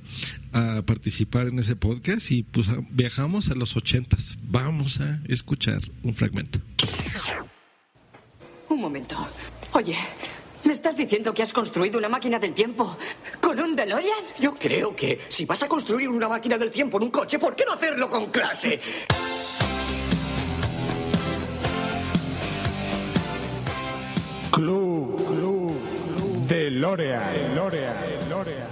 a participar en ese podcast y pues viajamos a los ochentas. Vamos a escuchar un fragmento. Un momento. Oye, ¿me estás diciendo que has construido una máquina del tiempo con un DeLorean? Yo creo que si vas a construir una máquina del tiempo en un coche, ¿por qué no hacerlo con clase? Club, club, de Lorean, Lorean, Lorean.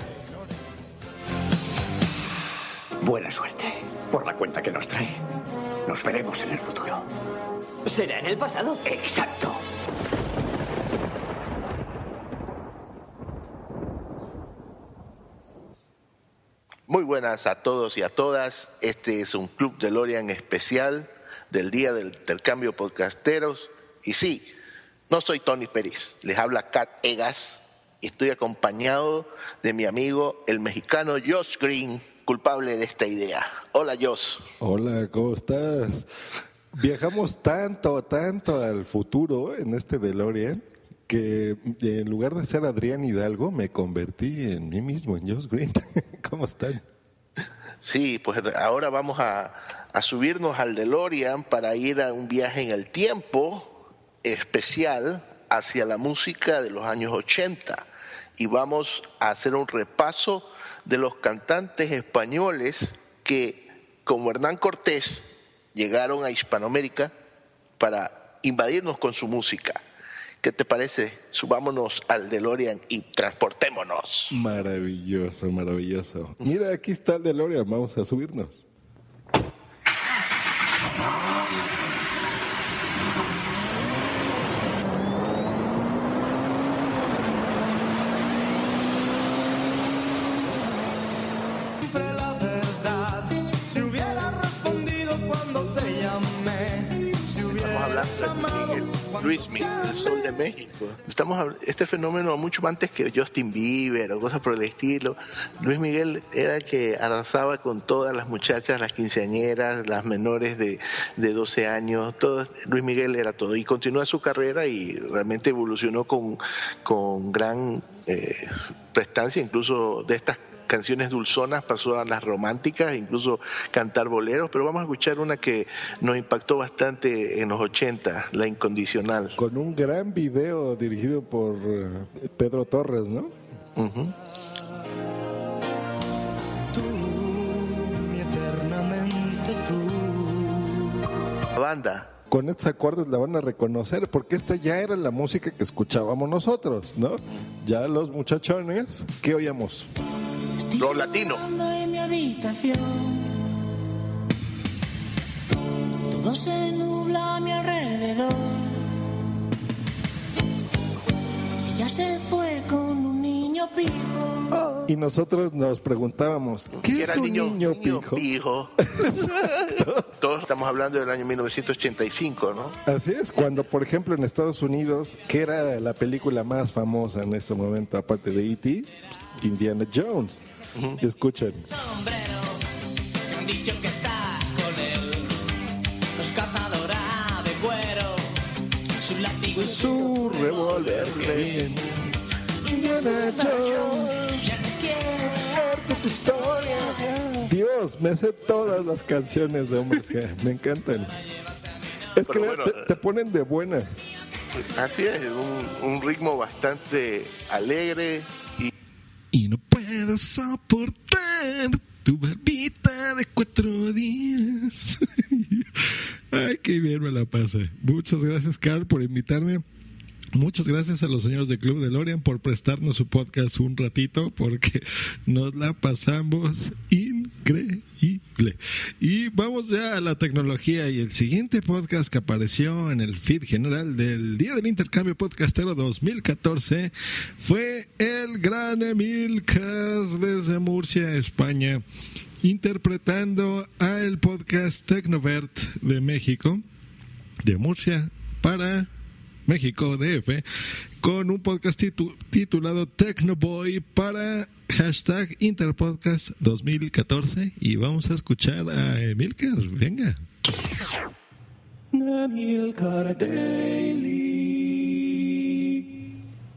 Buena suerte por la cuenta que nos trae. Nos veremos en el futuro. ¿Será en el pasado? Exacto. Buenas a todos y a todas. Este es un Club de Lorian especial del Día del Intercambio Podcasteros. Y sí, no soy Tony Pérez, les habla Kat Egas y estoy acompañado de mi amigo el mexicano Josh Green, culpable de esta idea. Hola Josh. Hola, ¿cómo estás? Viajamos tanto, tanto al futuro en este DeLorean que en lugar de ser Adrián Hidalgo me convertí en mí mismo, en Josh Green. [LAUGHS] ¿Cómo están? Sí, pues ahora vamos a, subirnos al DeLorean para ir a un viaje en el tiempo especial hacia la música de los años 80 y vamos a hacer un repaso de los cantantes españoles que, como Hernán Cortés, llegaron a Hispanoamérica para invadirnos con su música. ¿Qué te parece? Subámonos al DeLorean y transportémonos. Maravilloso, maravilloso. Mira, aquí está el DeLorean, vamos a subirnos. Siempre la verdad. Si hubiera respondido cuando te llamé, si Estamos hablando de Miguel, Luis Miguel, el sol de México. Estamos este fenómeno mucho antes que Justin Bieber o cosas por el estilo. Luis Miguel era el que arrasaba con todas las muchachas, las quinceañeras, las menores de, de 12 años. Todo, Luis Miguel era todo y continúa su carrera y realmente evolucionó con, con gran eh, prestancia, incluso de estas canciones dulzonas pasó a las románticas, incluso cantar boleros, pero vamos a escuchar una que nos impactó bastante en los 80, La Incondicional. Con un gran video dirigido por eh, Pedro Torres, ¿no? La banda. Con estos acordes la van a reconocer porque esta ya era la música que escuchábamos nosotros, ¿no? Ya los muchachones, ¿qué oíamos? Los latinos. en mi habitación. Todo se nubla a mi alrededor. Ella se fue con un niño pijo. Y nosotros nos preguntábamos, ¿qué es era el un niño, niño, niño pijo? pijo. [LAUGHS] Todos estamos hablando del año 1985, ¿no? Así es, cuando por ejemplo en Estados Unidos, que era la película más famosa en ese momento, aparte de E.T., Indiana Jones. Escuchen. Me han dicho que estás con él. Los cazadora de cuero. Su látigo y Su revólver. Indiana Jones. Ya no quiero tu historia. Dios, me sé todas las canciones de hombres G, me encantan. Es que bueno, te ponen de buenas. Así es, un, un ritmo bastante alegre y no puedo soportar tu barbita de cuatro días. [LAUGHS] Ay, qué bien me la pasé. Muchas gracias, Carl, por invitarme. Muchas gracias a los señores de Club de Lorian por prestarnos su podcast un ratito, porque [LAUGHS] nos la pasamos increíble. Y vamos ya a la tecnología y el siguiente podcast que apareció en el feed general del Día del Intercambio Podcastero 2014 fue el gran Emilcar desde Murcia, España, interpretando al podcast Tecnovert de México, de Murcia para México DF con un podcast titu- titulado Tecnoboy para hashtag Interpodcast 2014 y vamos a escuchar a Emilcar, venga.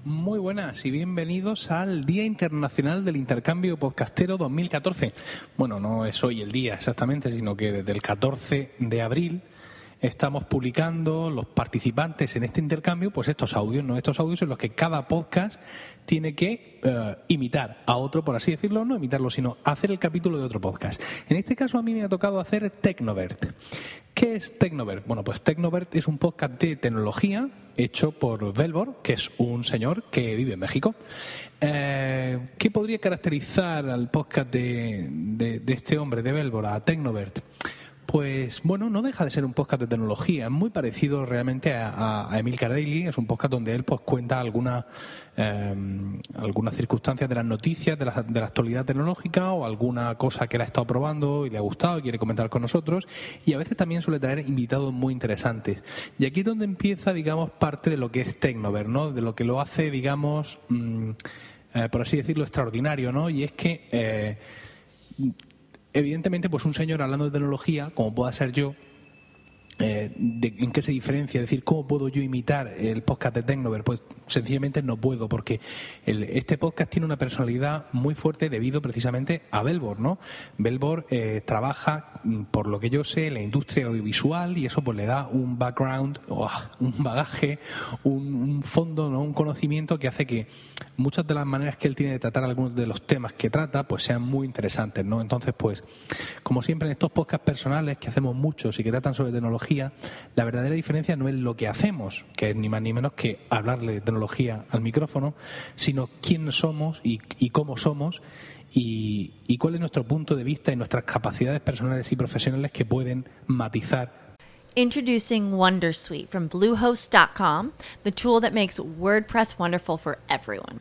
Muy buenas y bienvenidos al Día Internacional del Intercambio Podcastero 2014. Bueno, no es hoy el día exactamente, sino que desde el 14 de abril estamos publicando los participantes en este intercambio, pues estos audios, ¿no? Estos audios en los que cada podcast tiene que eh, imitar a otro, por así decirlo, no imitarlo, sino hacer el capítulo de otro podcast. En este caso a mí me ha tocado hacer Tecnovert. ¿Qué es Tecnovert? Bueno, pues Tecnovert es un podcast de tecnología hecho por Velvor, que es un señor que vive en México. Eh, ¿Qué podría caracterizar al podcast de, de- este hombre, de Velvor, a Tecnovert? Pues bueno, no deja de ser un podcast de tecnología, es muy parecido realmente a, Emilcar Daily, es un podcast donde él pues cuenta eh, algunas circunstancias de las noticias de la, de la actualidad tecnológica o alguna cosa que él ha estado probando y le ha gustado y quiere comentar con nosotros y a veces también suele traer invitados muy interesantes. Y aquí es donde empieza, digamos, parte de lo que es Tecnover, ¿no? De lo que lo hace, digamos, mm, eh, por así decirlo, extraordinario, ¿no? Y es que... eh, evidentemente, pues un señor hablando de tecnología, como pueda ser yo, eh, ¿en qué se diferencia? Es decir, ¿cómo puedo yo imitar el podcast de Tecnover? Pues sencillamente no puedo, porque este podcast tiene una personalidad muy fuerte debido precisamente a Belbor, ¿no? Belbor eh, trabaja, mm, por lo que yo sé, en la industria audiovisual y eso pues le da un background, ¡uah! un bagaje, un, un fondo, ¿no? un conocimiento que hace que muchas de las maneras que él tiene de tratar algunos de los temas que trata pues sean muy interesantes, ¿no? Entonces, pues, como siempre en estos podcasts personales que hacemos muchos y que tratan sobre tecnología, la verdadera diferencia no es lo que hacemos, que es ni más ni menos que hablarle de tecnología al micrófono, sino quién somos y, y cómo somos y, y cuál es nuestro punto de vista y nuestras capacidades personales y profesionales que pueden matizar Introducing Wondersuite from Bluehost.com, the tool that makes WordPress wonderful for everyone.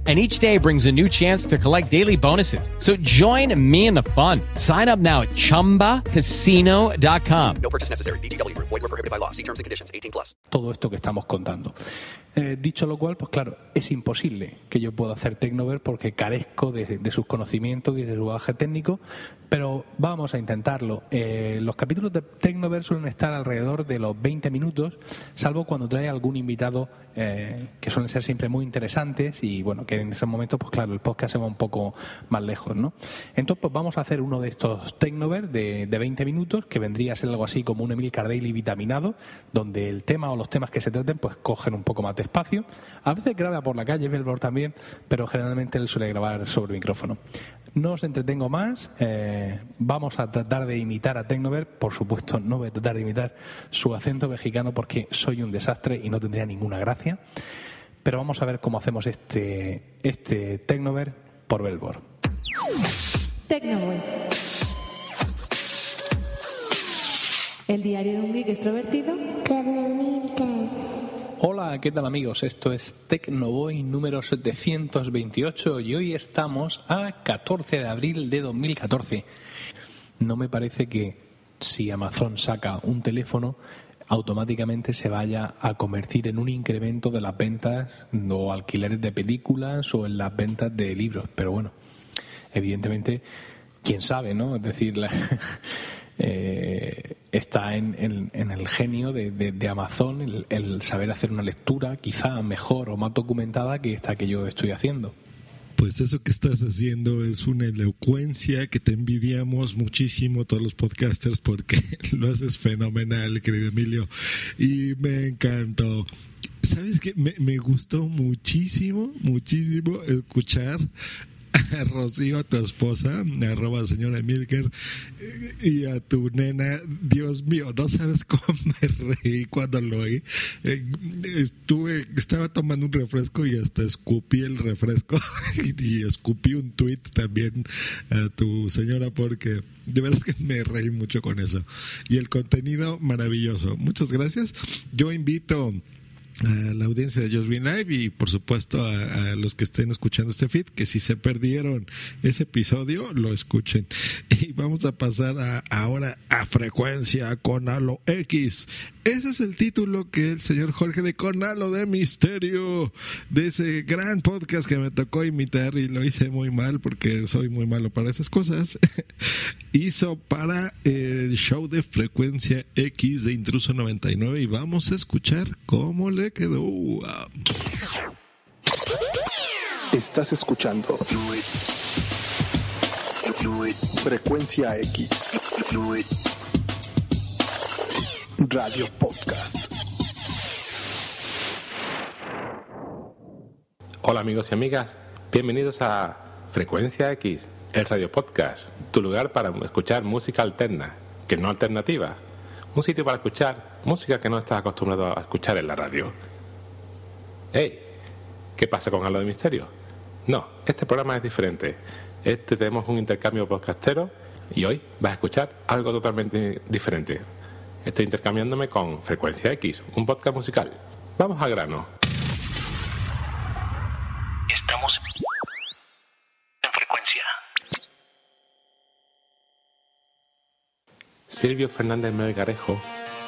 And each day brings a new chance to collect daily bonuses. So join me in the fun. Sign up now at chumbacasino.com. No purchase necessary. Group. Void were prohibited by law. See terms and conditions. 18 plus. todo esto que estamos contando. Eh, dicho lo cual, pues claro, es imposible que yo pueda hacer Tecnover porque carezco de, de sus conocimientos y de su bagaje técnico, pero vamos a intentarlo. Eh, los capítulos de Tecnover suelen estar alrededor de los 20 minutos, salvo cuando trae algún invitado eh, que suelen ser siempre muy interesantes y bueno, que en ese momento, pues claro, el podcast se va un poco más lejos, ¿no? Entonces, pues vamos a hacer uno de estos Tecnover de, de 20 minutos, que vendría a ser algo así como un Emil Daily vitaminado, donde el tema o los temas que se traten, pues cogen un poco más de espacio. A veces graba por la calle, Belbor también, pero generalmente él suele grabar sobre micrófono. No os entretengo más, eh, vamos a tratar de imitar a Tecnover, por supuesto no voy a tratar de imitar su acento mexicano porque soy un desastre y no tendría ninguna gracia, pero vamos a ver cómo hacemos este, este Tecnover por Belbor. Tecnoboy. El diario de un geek extrovertido. Hola, ¿qué tal amigos? Esto es Tecnoboy número 728 y hoy estamos a 14 de abril de 2014. No me parece que si Amazon saca un teléfono automáticamente se vaya a convertir en un incremento de las ventas o alquileres de películas o en las ventas de libros. Pero bueno, evidentemente, quién sabe, ¿no? Es decir, la- [LAUGHS] eh, está en, el genio de, Amazon el, saber hacer una lectura quizá mejor o más documentada que esta que yo estoy haciendo. Pues eso que estás haciendo es una elocuencia que te envidiamos muchísimo todos los podcasters porque [LAUGHS] lo haces fenomenal, querido Emilio. Y me encantó. ¿Sabes qué? Me, me gustó muchísimo, muchísimo escuchar [LAUGHS] Rocío, a tu esposa, arroba señora Milker, y a tu nena. Dios mío, no sabes cómo [LAUGHS] me reí cuando lo oí. Eh, Estuve, estaba tomando un refresco y hasta escupí el refresco [LAUGHS] y, escupí un tweet también a tu señora porque de verdad es que me reí mucho con eso. Y el contenido maravilloso. Muchas gracias. Yo invito a la audiencia de Just Green Live y por supuesto a, a los que estén escuchando este feed que si se perdieron ese episodio lo escuchen. [LAUGHS] Y vamos a pasar a- ahora a frecuencia con Halo X. Ese es el título que el señor Jorge de Conalo de Misterio de ese gran podcast que me tocó imitar y lo hice muy mal porque soy muy malo para esas cosas [LAUGHS] hizo para el show de frecuencia X de Intruso 99 y vamos a escuchar cómo le quedó. Estás escuchando Frecuencia X Radio Podcast. Hola amigos y amigas, bienvenidos a Frecuencia X, el Radio Podcast, tu lugar para escuchar música alterna, que no alternativa. Un sitio para escuchar música que no estás acostumbrado a escuchar en la radio. ¡Hey! ¿Qué pasa con Halo de Misterio? No, este programa es diferente. Este tenemos un intercambio podcastero y hoy vas a escuchar algo totalmente diferente. Estoy intercambiándome con Frecuencia X, un podcast musical. Vamos al grano. Estamos en frecuencia. Silvio Fernández Melgarejo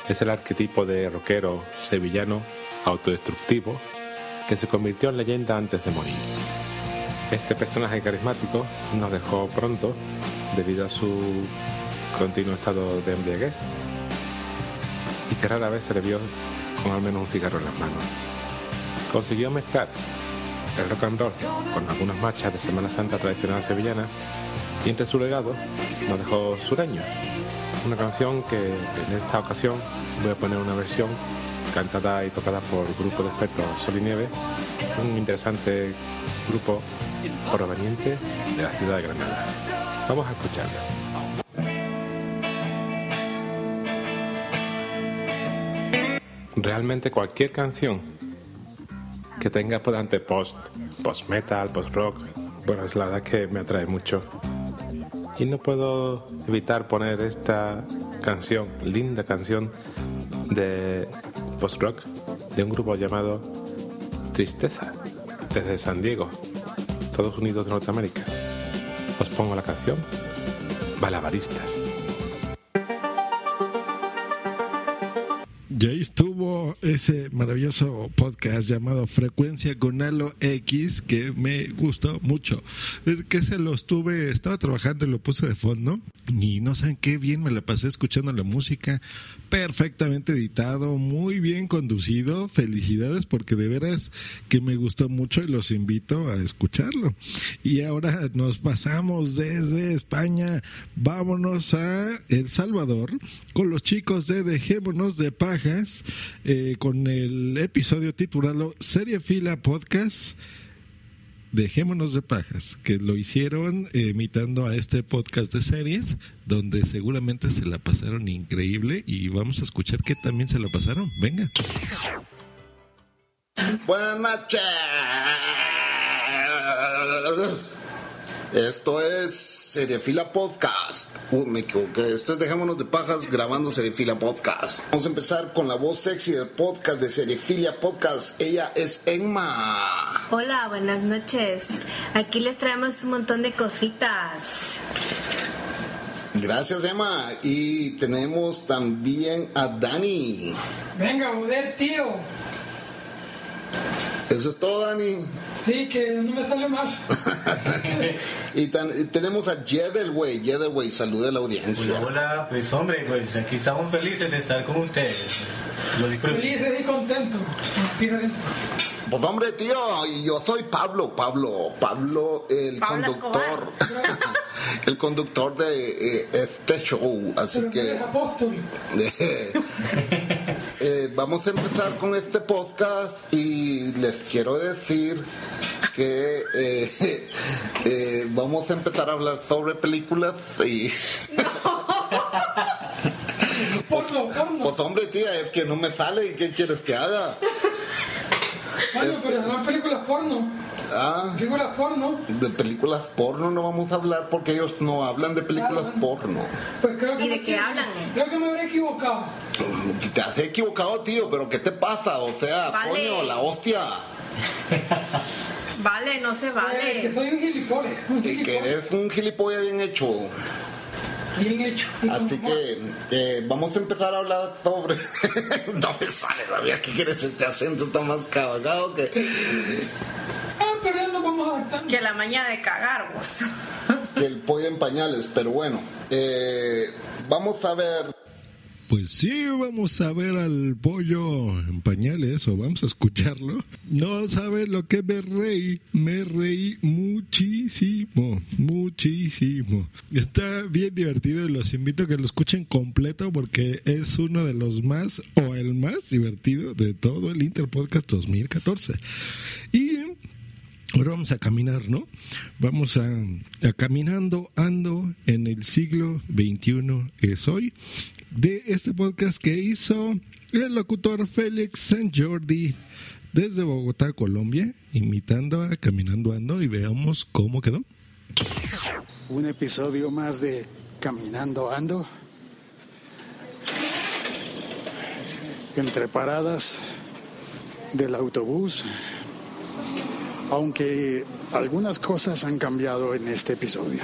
es el arquetipo de rockero sevillano autodestructivo que se convirtió en leyenda antes de morir. Este personaje carismático nos dejó pronto debido a su continuo estado de embriaguez y que rara vez se le vio con al menos un cigarro en las manos. Consiguió mezclar el rock and roll con algunas marchas de Semana Santa tradicional sevillana y entre su legado nos dejó Sureños, una canción que en esta ocasión voy a poner una versión cantada y tocada por el grupo de expertos Sol y Nieve, un interesante grupo proveniente de la ciudad de Granada. Vamos a escucharlo. Realmente cualquier canción que tenga por delante post, post metal, post rock, bueno, es la verdad que me atrae mucho. Y no puedo evitar poner esta canción, linda canción de post rock de un grupo llamado Tristeza, desde San Diego, Estados Unidos de Norteamérica. Os pongo la canción Balabaristas. Estuvo ese maravilloso podcast llamado Frecuencia con Halo X que me gustó mucho. Es que se lo estuve, estaba trabajando y lo puse de fondo y no saben qué bien me la pasé escuchando la música, perfectamente editado, muy bien conducido. Felicidades porque de veras que me gustó mucho y los invito a escucharlo. Y ahora nos pasamos desde España, vámonos a El Salvador con los chicos de Dejémonos de Pajas eh, con el episodio titulado Serie Fila Podcast. Dejémonos de pajas, que lo hicieron imitando a este podcast de series, donde seguramente se la pasaron increíble y vamos a escuchar que también se la pasaron. Venga. Buenas noches. Esto es Seriefila Podcast. Uh, me equivoqué. Esto es Dejémonos de Pajas grabando Seriefila Podcast. Vamos a empezar con la voz sexy del podcast de Seriefilia Podcast. Ella es Emma. Hola, buenas noches. Aquí les traemos un montón de cositas. Gracias, Emma. Y tenemos también a Dani. Venga, joder, tío. Eso es todo, Dani. Sí, que no me sale más. [LAUGHS] y, tan- y tenemos a Jedelway. Jedelway, saluda a la audiencia. Hola, hola, pues hombre, pues aquí estamos felices de estar con ustedes. Lo disfruto. Felices y contentos. Pues hombre, tío, y yo soy Pablo, Pablo, Pablo, el Pablo conductor, [LAUGHS] el conductor de eh, este show, así Pero que. [LAUGHS] eh, vamos a empezar con este podcast y les quiero decir que eh, [LAUGHS] eh, vamos a empezar a hablar sobre películas y... [LAUGHS] [LAUGHS] Porno, porno. Pues hombre, tía, es que no me sale y ¿qué quieres que haga? Bueno, pero serán películas porno. Ah, Películas porno. de películas porno no vamos a hablar porque ellos no hablan de películas porno. Pues creo que ¿Y de qué hablan? Creo que me habré equivocado. Te has equivocado, tío, pero ¿qué te pasa? O sea, Vale. coño, la hostia. Vale, no se Eh, que vale. soy un gilipollas. Un Que, eres un gilipollas bien hecho. Bien hecho. Así que eh, vamos a empezar a hablar sobre. [LAUGHS] no me sale todavía. ¿Qué quieres? Este acento está más cabagado que. Ah, pero ya nos vamos adaptando. Que la maña de cagar vos. que el pollo en pañales. Pero bueno, eh, vamos a ver. Pues sí, vamos a ver al pollo en pañales o vamos a escucharlo. No saben lo que me reí, me reí muchísimo, muchísimo. Está bien divertido y los invito a que lo escuchen completo porque es uno de los más o el más divertido de todo el Interpodcast 2014. Y Ahora vamos a caminar, ¿no? Vamos a, caminando, ando en el siglo XXI es hoy, de este podcast que hizo el locutor Félix San Jordi desde Bogotá, Colombia, imitando a Caminando Ando y veamos cómo quedó. Un episodio más de Caminando Ando. Entre paradas del autobús. Aunque algunas cosas han cambiado en este episodio.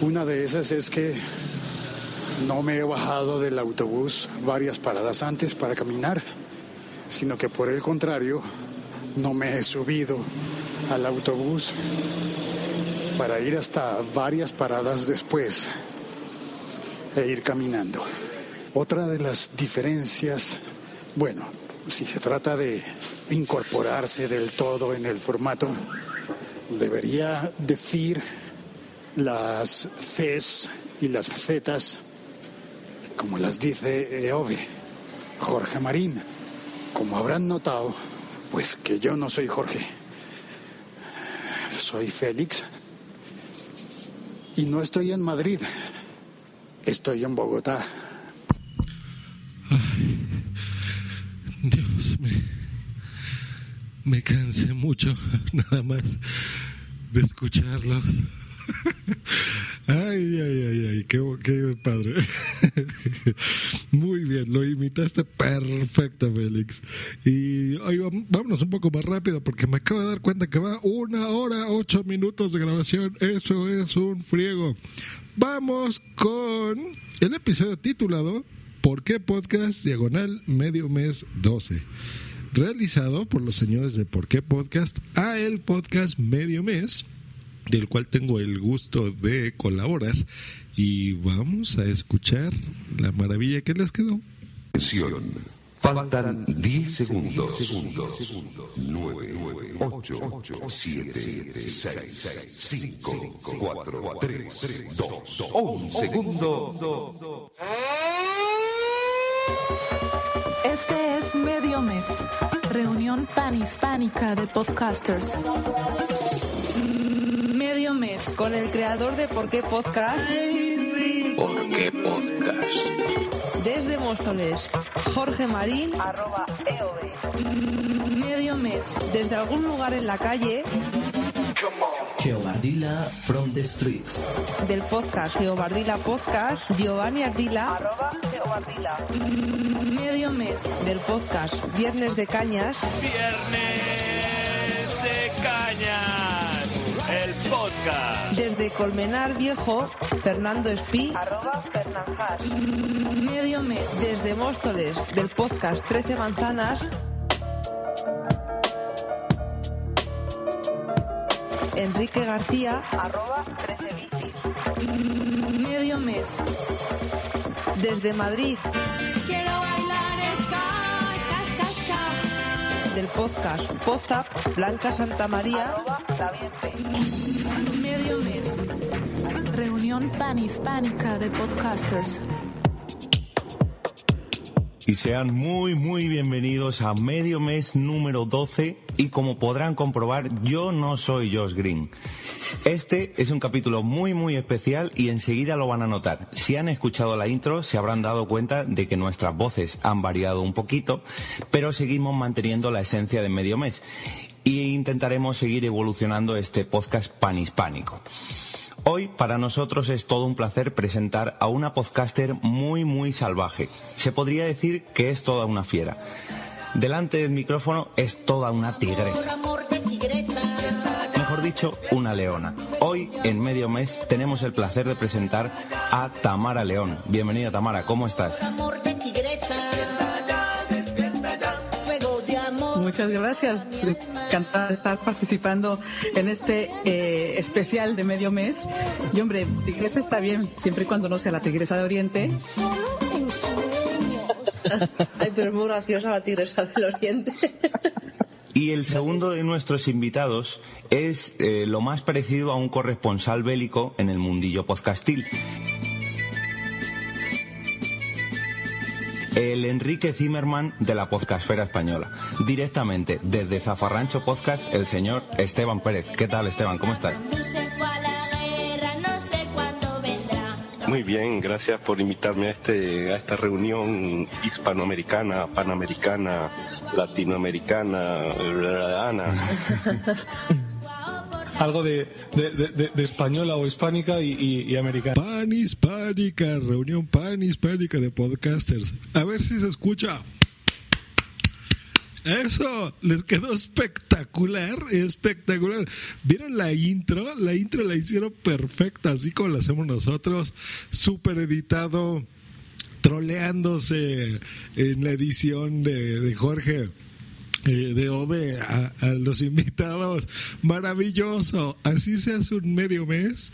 Una de esas es que no me he bajado del autobús varias paradas antes para caminar, sino que por el contrario, no me he subido al autobús para ir hasta varias paradas después e ir caminando. Otra de las diferencias, bueno, si se trata de incorporarse del todo en el formato, debería decir las Cs y las Zs, como las dice Eove, Jorge Marín. Como habrán notado, pues que yo no soy Jorge, soy Félix y no estoy en Madrid, estoy en Bogotá. Me, me cansé mucho [LAUGHS] nada más de escucharlos. [LAUGHS] Ay, ay, ay, ay, qué, padre. [LAUGHS] Muy bien, lo imitaste perfecto, Félix. Y vámonos un poco más rápido porque me acabo de dar cuenta que va una hora, ocho minutos de grabación. Eso es un friego. Vamos con el episodio titulado ¿Por qué Podcast Diagonal Medio Mes 12? Realizado por los señores de ¿Por qué Podcast a el podcast Medio Mes del cual tengo el gusto de colaborar y vamos a escuchar la maravilla que les quedó. Faltan 10 segundos. 9, 8, 7, 6, 5, 4, 3, 2, 1 segundo. Este es Medio Mes, reunión panhispánica de podcasters. Medio Mes. Con el creador de Por qué Podcast. ¿Por qué Podcast? Desde Móstoles, Jorge Marín. Arroba EOB. Medio Mes. Desde algún lugar en la calle. Geobardila from the streets. Del podcast Geobardila Podcast, Giovanni Ardila. Arroba Geobardila. Medio mes. Del podcast Viernes de Cañas. Viernes de Cañas. El podcast. Desde Colmenar Viejo, Fernando Espí. Arroba Fernanjas. Medio mes. Desde Móstoles, del podcast 13 Manzanas. Enrique García, arroba 13 bicis. Medio mes. Desde Madrid, del podcast Pozap, Blanca Santa María. Medio mes. Reunión panhispánica de podcasters. Y sean muy, muy bienvenidos a medio mes número 12 y como podrán comprobar, yo no soy Josh Green. Este es un capítulo muy, muy especial y enseguida lo van a notar. Si han escuchado la intro, se habrán dado cuenta de que nuestras voces han variado un poquito, pero seguimos manteniendo la esencia de medio mes y intentaremos seguir evolucionando este podcast panhispánico. Hoy para nosotros es todo un placer presentar a una podcaster muy muy salvaje. Se podría decir que es toda una fiera. Delante del micrófono es toda una tigresa. Mejor dicho, una leona. Hoy, en medio mes, tenemos el placer de presentar a Tamara León. Bienvenida Tamara, ¿cómo estás? Muchas gracias. Encantada de estar participando en este eh, especial de medio mes. Y hombre, tigresa está bien, siempre y cuando no sea la tigresa de Oriente. Ay, pero es muy graciosa la tigresa del Oriente. Y el segundo de nuestros invitados es eh, lo más parecido a un corresponsal bélico en el mundillo podcastil. El Enrique Zimmerman de la podcastfera española. Directamente desde Zafarrancho Podcast, el señor Esteban Pérez. ¿Qué tal, Esteban? ¿Cómo estás? Muy bien, gracias por invitarme a, este, a esta reunión hispanoamericana, panamericana, latinoamericana, Ana. Algo de, de, española o hispánica y americana. Pan hispánica, reunión pan hispánica de podcasters. A ver si se escucha. Eso, les quedó espectacular, espectacular. ¿Vieron la intro? La intro la hicieron perfecta, así como la hacemos nosotros, súper editado, troleándose en la edición de, de Jorge. Eh, de OVE a, los invitados, maravilloso. Así se hace un medio mes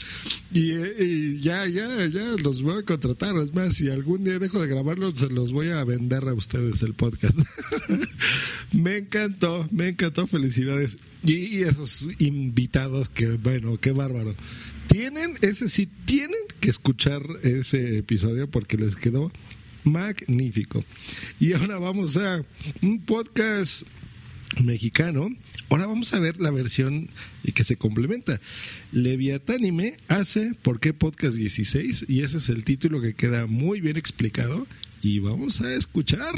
y, eh, y ya, ya, ya los voy a contratar. Es más, si algún día dejo de grabarlo, se los voy a vender a ustedes el podcast. [LAUGHS] me encantó, me encantó, felicidades. Y, y esos invitados que, bueno, qué bárbaro. Tienen, ese sí, tienen que escuchar ese episodio porque les quedó magnífico. Y ahora vamos a un podcast mexicano. Ahora vamos a ver la versión que se complementa. Leviatánime hace ¿Por qué Podcast 16? Y ese es el título que queda muy bien explicado. Y vamos a escuchar.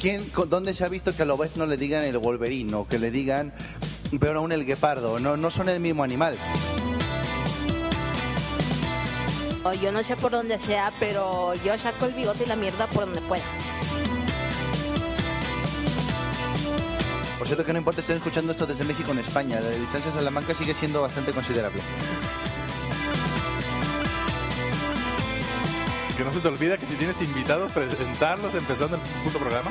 ¿Quién, con- ¿Dónde se ha visto que a lo ves no le digan el Wolverine o que le digan, peor aún, el guepardo? No, no son el mismo animal. O yo no sé por dónde sea, pero yo saco el bigote y la mierda por donde pueda. Por cierto que no importa estén escuchando esto desde México en España, la distancia a Salamanca sigue siendo bastante considerable. Que no se te olvida que si tienes invitados, presentarlos empezando el puto programa.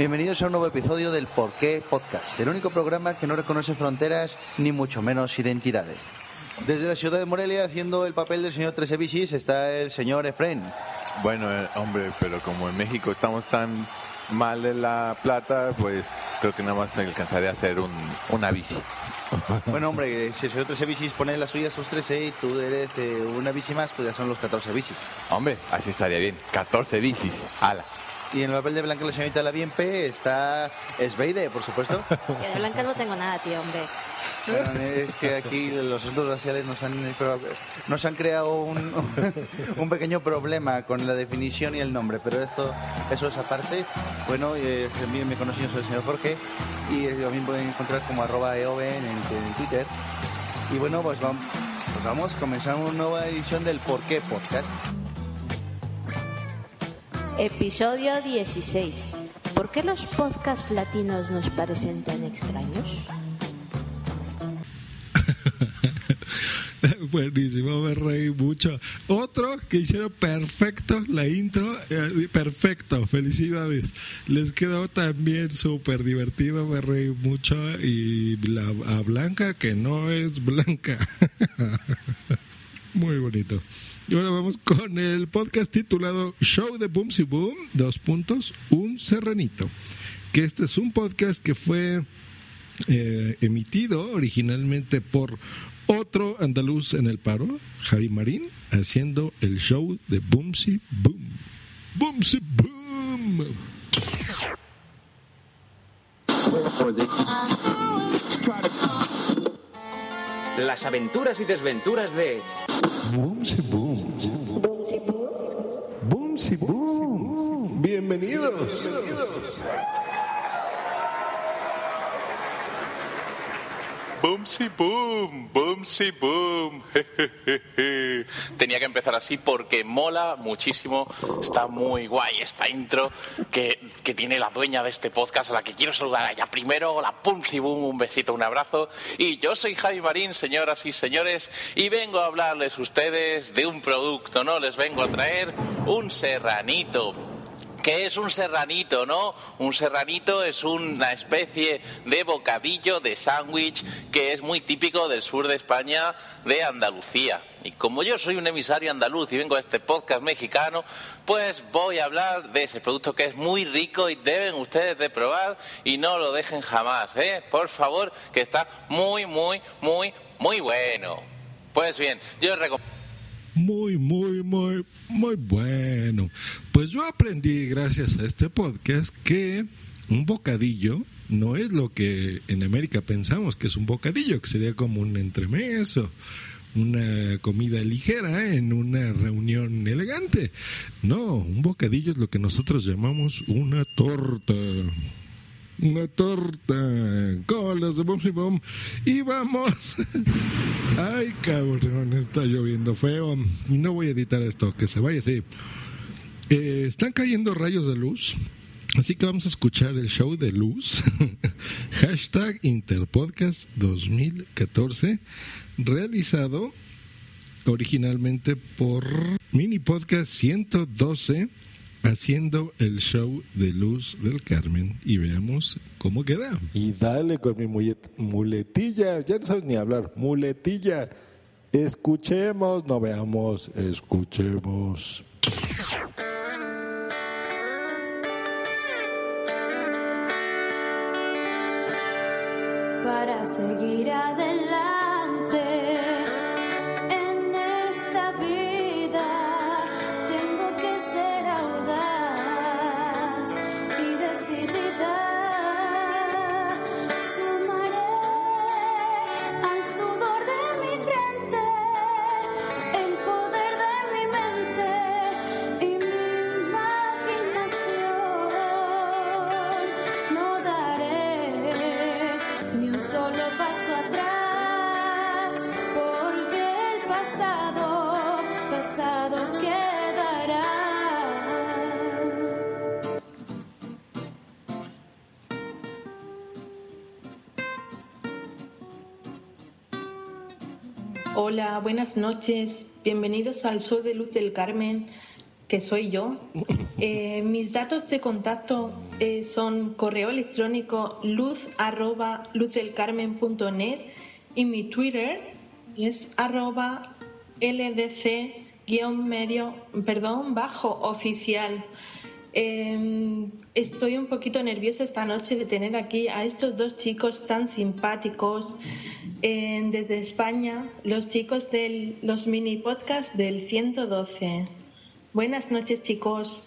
Bienvenidos a un nuevo episodio del Por qué Podcast, el único programa que no reconoce fronteras ni mucho menos identidades. Desde la ciudad de Morelia, haciendo el papel del señor Tresevicis, está el señor Efren. Bueno, eh, hombre, pero como en México estamos tan mal de la plata, pues creo que nada más alcanzaré a hacer un, una bici. [LAUGHS] Bueno, hombre, si el señor Tresevicis pone la suya sus 13 y tú eres de una bici más, pues ya son los 14 bicis. Hombre, así estaría bien. 14 bicis. Ala. Y en el papel de Blanca la señorita La Bienpe está Sveide, por supuesto. De blanca no tengo nada, tío, hombre. Bueno, es que aquí los asuntos raciales nos han, nos han creado un, un pequeño problema con la definición y el nombre, pero esto eso es aparte. Bueno, eh, me conocí, soy el señor Jorge y eh, también pueden encontrar como arroba eoven en, en Twitter. Y bueno, pues vamos, pues vamos, comenzamos una nueva edición del Por qué Podcast. Episodio 16. ¿Por qué los podcasts latinos nos parecen tan extraños? [LAUGHS] Buenísimo, me reí mucho. Otro que hicieron perfecto la intro, eh, perfecto, felicidades. Les quedó también súper divertido, me reí mucho. Y la a Blanca, que no es Blanca. [LAUGHS] Muy bonito. Y ahora vamos con el podcast titulado Show de Boomsy Boom, dos puntos, un serranito. Que este es un podcast que fue eh, emitido originalmente por otro andaluz en el paro, Javi Marín, haciendo el show de Boomsy Boom. Boomsy Boom. Las aventuras y desventuras de Boomsy Boom. Boomsy Boom. Bienvenidos. Boom, Boom, si boom, boom, si boom. [LAUGHS] Tenía que empezar así porque mola muchísimo. Está muy guay esta intro que, que tiene la dueña de este podcast a la que quiero saludar a ella primero. Hola, si boom, un besito, un abrazo. Y yo soy Javi Marín, señoras y señores, y vengo a hablarles ustedes de un producto, ¿no? Les vengo a traer un serranito ¿Qué es un serranito, no? Un serranito es una especie de bocadillo de sándwich que es muy típico del sur de España, de Andalucía. Y como yo soy un emisario andaluz y vengo a este podcast mexicano, pues voy a hablar de ese producto que es muy rico y deben ustedes de probar y no lo dejen jamás, ¿eh? Por favor, que está muy, muy, muy, muy bueno. Pues bien, yo recomiendo muy, muy, muy, muy bueno. Pues yo aprendí gracias a este podcast que un bocadillo no es lo que en América pensamos que es un bocadillo, que sería como un entremeso, una comida ligera en una reunión elegante. No, un bocadillo es lo que nosotros llamamos una torta una torta con las de Bom y y vamos. [LAUGHS] Ay, cabrón, está lloviendo feo. No voy a editar esto, que se vaya así. Eh, están cayendo rayos de luz. Así que vamos a escuchar el show de luz. [LAUGHS] Hashtag Interpodcast 2014. Realizado originalmente por Mini Podcast 112 haciendo el show de Luz del Carmen y veamos cómo queda. Y dale con mi muletilla, ya no sabes ni hablar, muletilla. Escuchemos, no veamos, escuchemos. Para seguir adelante. Hola, buenas noches. Bienvenidos al Show de Luz del Carmen, que soy yo. [LAUGHS] Eh, mis datos de contacto eh, son correo electrónico luz arroba luzdelcarmen.net y mi Twitter es arroba ldc medio, perdón, bajo oficial. Em, estoy un poquito nerviosa esta noche de tener aquí a estos dos chicos tan simpáticos desde España, los chicos de los mini podcasts del 112. Buenas noches, chicos.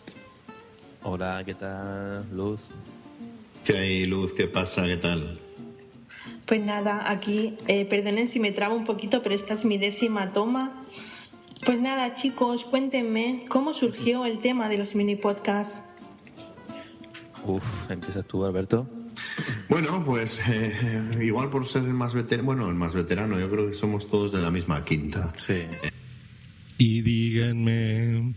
Hola, ¿qué tal, Luz? ¿Qué hay, Luz? ¿Qué pasa? ¿Qué tal? Pues nada, aquí, eh, perdonen si me trabo un poquito, pero esta es mi décima toma. Pues nada, chicos, cuéntenme cómo surgió el tema de los mini podcasts. Uf, empiezas tú, Alberto. Bueno, pues eh, igual por ser el más veterano, bueno, el más veterano, yo creo que somos todos de la misma quinta. Sí. Y díganme,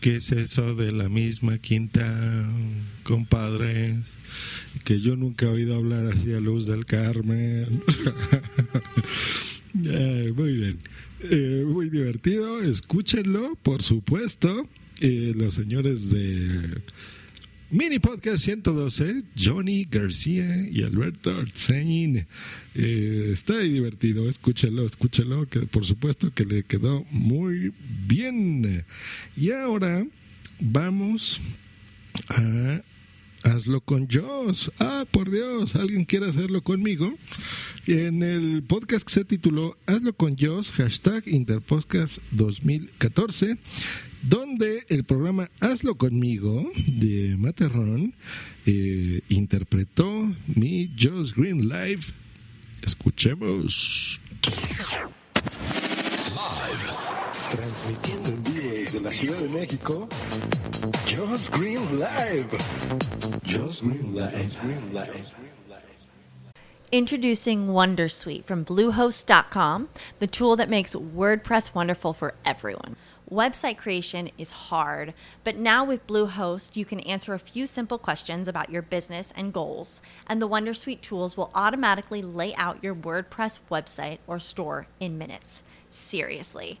¿qué es eso de la misma quinta, compadres? Que yo nunca he oído hablar así a Luz del Carmen. [LAUGHS] muy bien. Eh, muy divertido, escúchenlo, por supuesto. Eh, los señores de Mini Podcast 112, Johnny García y Alberto Artzain. Eh, está divertido, escúchelo, escúchelo, que por supuesto que le quedó muy bien. Y ahora vamos a hazlo con Joss. Ah, por Dios, ¿alguien quiere hacerlo conmigo? En el podcast que se tituló Hazlo con Joss, hashtag Interpodcast 2014, donde el programa Hazlo conmigo de Materrón eh, interpretó mi Joss Green Live. Escuchemos. Transmitiendo en vivo desde la Ciudad de México, Joss Green Live. Joss Green Live. Introducing Wondersuite from Bluehost.com, the tool that makes WordPress wonderful for everyone. Website creation is hard, but now with Bluehost, you can answer a few simple questions about your business and goals, and the Wondersuite tools will automatically lay out your WordPress website or store in minutes. Seriously.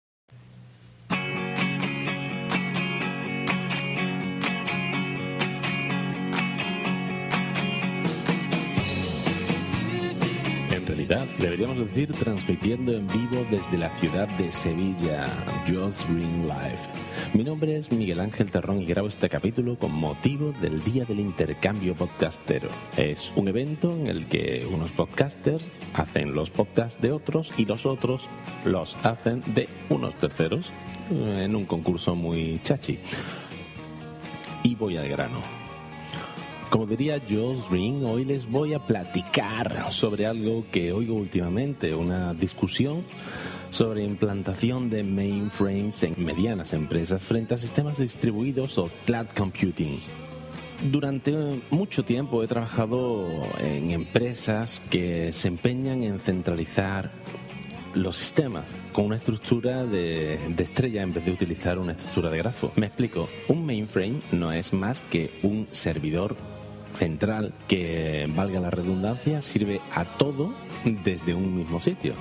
Deberíamos decir transmitiendo en vivo desde la ciudad de Sevilla, Just Green Live. Mi nombre es Miguel Ángel Terrón y grabo este capítulo con motivo del Día del Intercambio Podcastero. Es un evento en el que unos podcasters hacen los podcasts de otros y los otros los hacen de unos terceros eh, en un concurso muy chachi. Y voy al grano. Como diría Josh Green, hoy les voy a platicar sobre algo que oigo últimamente, una discusión sobre implantación de mainframes en medianas empresas frente a sistemas distribuidos o cloud computing. Durante mucho tiempo he trabajado en empresas que se empeñan en centralizar los sistemas con una estructura de, de, estrella en vez de utilizar una estructura de grafo. Me explico, un mainframe no es más que un servidor central que, valga la redundancia, sirve a todo desde un mismo sitio.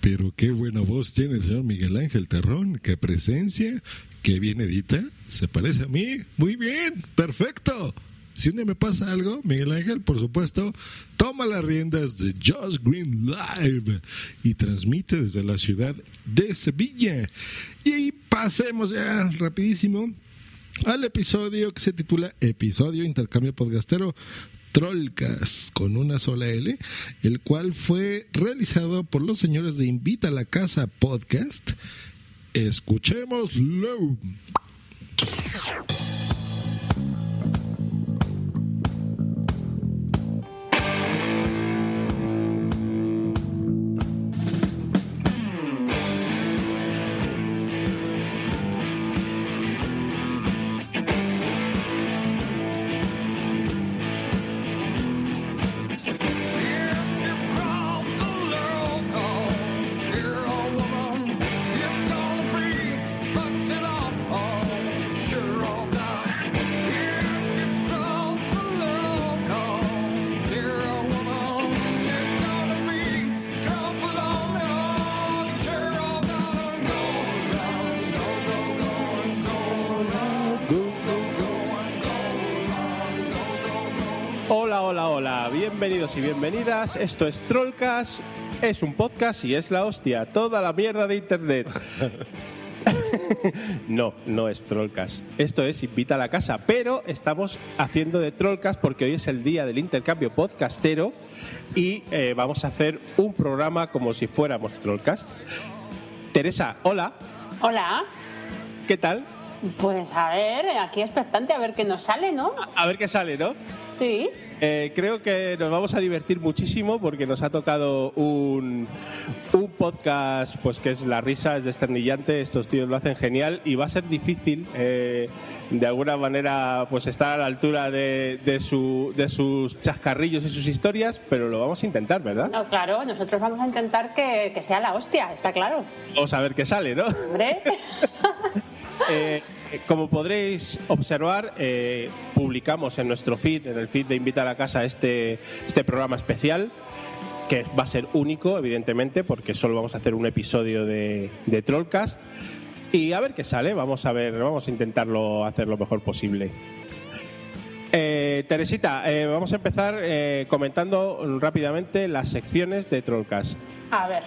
Pero qué buena voz tiene el señor Miguel Ángel Terrón, qué presencia, qué bien edita, se parece a mí, muy bien, perfecto. Si un día me pasa algo, Miguel Ángel, por supuesto, toma las riendas de Just Green Live y transmite desde la ciudad de Sevilla. Y ahí pasemos ya rapidísimo al episodio que se titula Episodio Intercambio Podcastero Trollcast con una sola L, el cual fue realizado por los señores de Invita a la Casa Podcast. Escuchémoslo. Bienvenidos y bienvenidas. Esto es Trollcast, es un podcast y es la hostia, toda la mierda de internet. [LAUGHS] no, no es Trollcast. Esto es Invita a la Casa, pero estamos haciendo de Trollcast porque hoy es el día del intercambio podcastero y eh, vamos a hacer un programa como si fuéramos Trollcast. Teresa, hola. Hola. ¿Qué tal? Pues a ver, aquí expectante a ver qué nos sale, ¿no? A ver qué sale, ¿no? Sí. Eh, creo que nos vamos a divertir muchísimo porque nos ha tocado un, un podcast pues que es la risa, es desternillante, estos tíos lo hacen genial y va a ser difícil eh, de alguna manera pues estar a la altura de, de, su, de sus chascarrillos y sus historias, pero lo vamos a intentar, ¿verdad? No, claro, nosotros vamos a intentar que, que sea la hostia, está claro. Vamos a ver qué sale, ¿no? Hombre. [LAUGHS] Eh, como podréis observar, eh, publicamos en nuestro feed, en el feed de Invita a la Casa, este, este programa especial que va a ser único, evidentemente, porque solo vamos a hacer un episodio de, de Trollcast. Y a ver qué sale, vamos a ver, vamos a intentarlo hacer lo mejor posible. Eh, Teresita, eh, vamos a empezar eh, comentando rápidamente las secciones de Trollcast. A ver.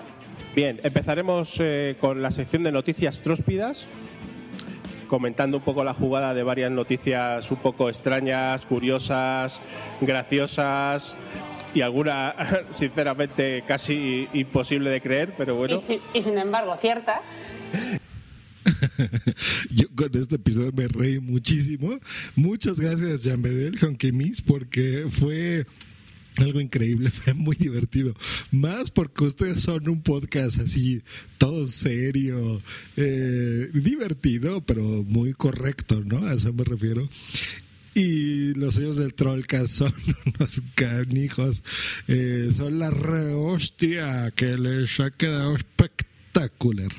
Bien, empezaremos eh, con la sección de noticias tróspidas, comentando un poco la jugada de varias noticias un poco extrañas, curiosas, graciosas y alguna, [LAUGHS] sinceramente, casi imposible de creer, pero bueno. Y, si- y sin embargo, cierta. [LAUGHS] Yo con este episodio me reí muchísimo. Muchas gracias, Jean Bedel, Miss, porque fue algo increíble, [LAUGHS] fue muy divertido. Más porque ustedes son un podcast así, todo serio, eh, divertido, pero muy correcto, ¿no? A eso me refiero. Y los señores del Trollcast son [LAUGHS] unos canijos, eh, son la re hostia que les ha quedado espectacular.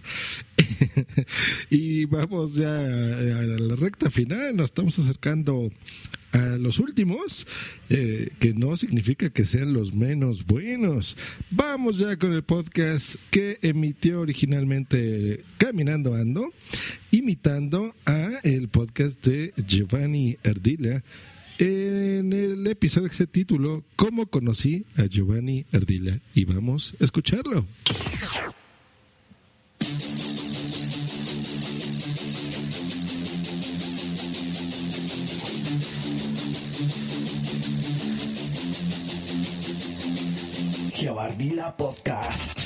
[LAUGHS] y vamos ya a la recta final, nos estamos acercando a los últimos, eh, que no significa que sean los menos buenos. Vamos ya con el podcast que emitió originalmente Caminando Ando, imitando a el podcast de Giovanni Ardila. En el episodio que se tituló ¿Cómo conocí a Giovanni Ardila? Y vamos a escucharlo. Giovardila Podcast.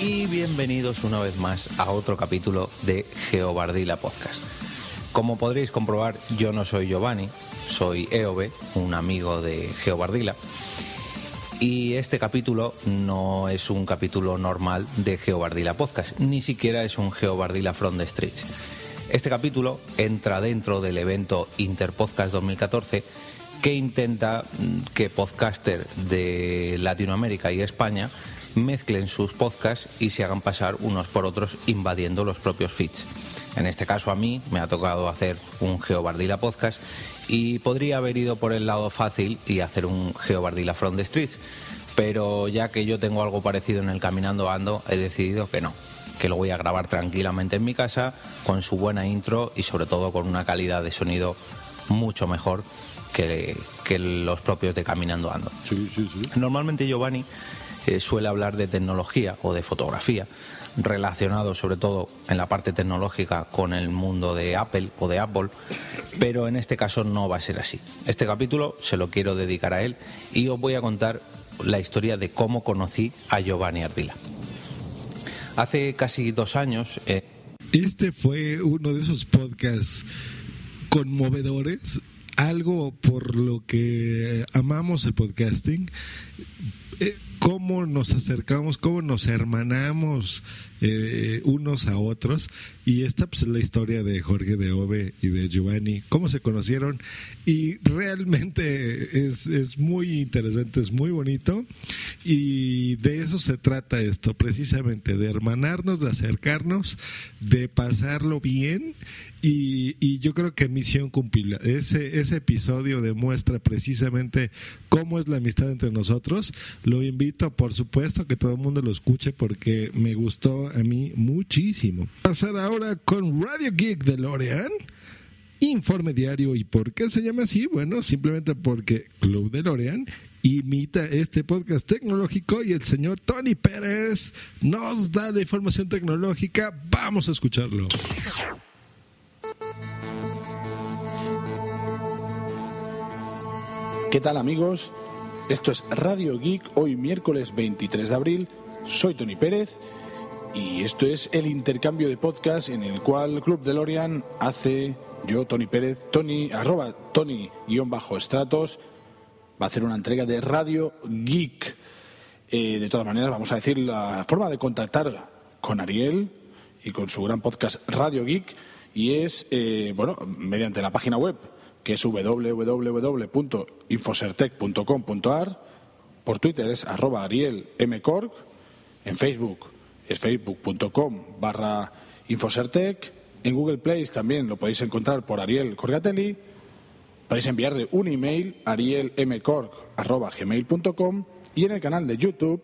y bienvenidos una vez más a otro capítulo de Geobardila Podcast. Como podréis comprobar, yo no soy Giovanni, soy Eobe, un amigo de Geobardila. Y este capítulo no es un capítulo normal de Geobardila Podcast, ni siquiera es un Geobardila from the Streets. Este capítulo entra dentro del evento Interpodcast 2014 que intenta mm, que podcaster de Latinoamérica y España mezclen sus podcasts y se hagan pasar unos por otros invadiendo los propios feeds. En este caso a mí me ha tocado hacer un Geobardila podcast y podría haber ido por el lado fácil y hacer un Geobardila from the streets, pero ya que yo tengo algo parecido en el Caminando Ando, he decidido que no, que lo voy a grabar tranquilamente en mi casa con su buena intro y sobre todo con una calidad de sonido mucho mejor que, que los propios de Caminando Ando. Normalmente Giovanni eh, suele hablar de tecnología o de fotografía, relacionado sobre todo en la parte tecnológica con el mundo de Apple o de Apple, pero en este caso no va a ser así. Este capítulo se lo quiero dedicar a él y os voy a contar la historia de cómo conocí a Giovanni Ardila. Hace casi dos años... eh, Este fue uno de esos podcasts conmovedores, algo por lo que amamos el podcasting. Eh, cómo nos acercamos, cómo nos hermanamos eh, unos a otros. Y esta pues, es la historia de Jorge de Ove y de Giovanni, cómo se conocieron. Y realmente es, es muy interesante, es muy bonito. Y de eso se trata esto, precisamente, de hermanarnos, de acercarnos, de pasarlo bien. Y, yo creo que misión cumplida. Ese, ese episodio demuestra precisamente cómo es la amistad entre nosotros. Lo invito, por supuesto, que todo el mundo lo escuche porque me gustó a mí muchísimo. Pasar ahora con Radio Geek de Lorean Informe Diario. ¿Y por qué se llama así? Bueno, simplemente porque Club de Lorean imita este podcast tecnológico y el señor Tony Pérez nos da la información tecnológica. Vamos a escucharlo. ¿Qué tal amigos? Esto es Radio Geek, hoy miércoles 23 de abril. Soy Tony Pérez y esto es el intercambio de podcast en el cual Club de Lorian hace yo, Tony Pérez, Tony, arroba Tony-Estratos, va a hacer una entrega de Radio Geek. Eh, de todas maneras, vamos a decir la forma de contactar con Ariel y con su gran podcast Radio Geek y es, eh, bueno, mediante la página web que es www.infosertec.com.ar, por Twitter es arroba Ariel M. Cork, en Facebook es facebook.com barra Infosertec, en Google Play también lo podéis encontrar por Ariel Corgatelli, podéis enviarle un email arielmcork.gmail.com y en el canal de YouTube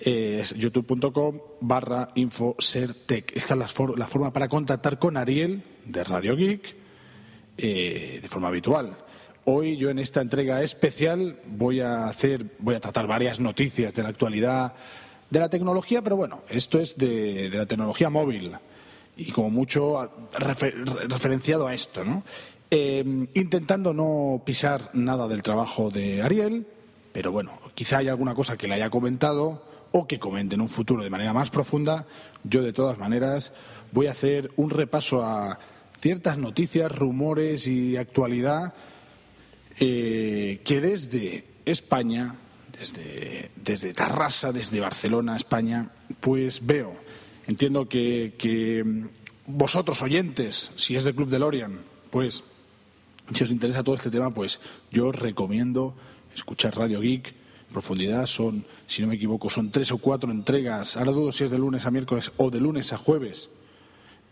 eh, es youtube.com barra Infosertec. Esta es la, forma para contactar con Ariel de Radio Geek eh, de forma habitual. Hoy yo en esta entrega especial voy a hacer, voy a tratar varias noticias de la actualidad de la tecnología, pero bueno, esto es de, la tecnología móvil y como mucho referenciado a esto, ¿no? Eh, intentando no pisar nada del trabajo de Ariel, pero bueno, quizá haya alguna cosa que le haya comentado o que comente en un futuro de manera más profunda. Yo de todas maneras voy a hacer un repaso a ciertas noticias, rumores y actualidad eh, que desde España, desde, desde Tarrasa, desde Barcelona, España, pues veo. Entiendo que, vosotros, oyentes, si es del Club de Lorian, pues si os interesa todo este tema, pues yo os recomiendo escuchar Radio Geek. Profundidad son, si no me equivoco, son tres o cuatro entregas. Ahora dudo si es de lunes a miércoles o de lunes a jueves.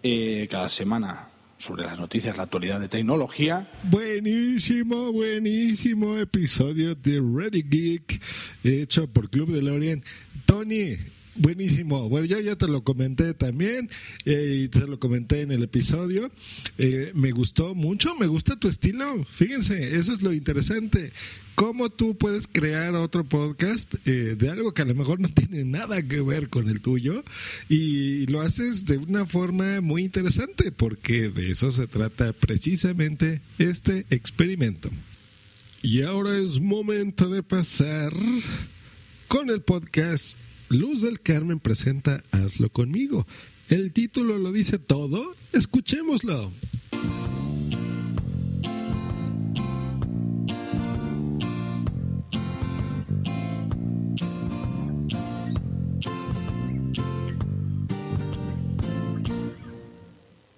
Eh, cada semana sobre las noticias, la actualidad de tecnología. Buenísimo, buenísimo episodio de Ready Geek hecho por Club de Lorien. Tony, Buenísimo. Bueno, yo ya te lo comenté también eh, y te lo comenté en el episodio. Eh, me gustó mucho, me gusta tu estilo. Fíjense, eso es lo interesante. Cómo tú puedes crear otro podcast eh, de algo que a lo mejor no tiene nada que ver con el tuyo y lo haces de una forma muy interesante porque de eso se trata precisamente este experimento. Y ahora es momento de pasar con el podcast Luz del Carmen presenta Hazlo conmigo. El título lo dice todo. Escuchémoslo.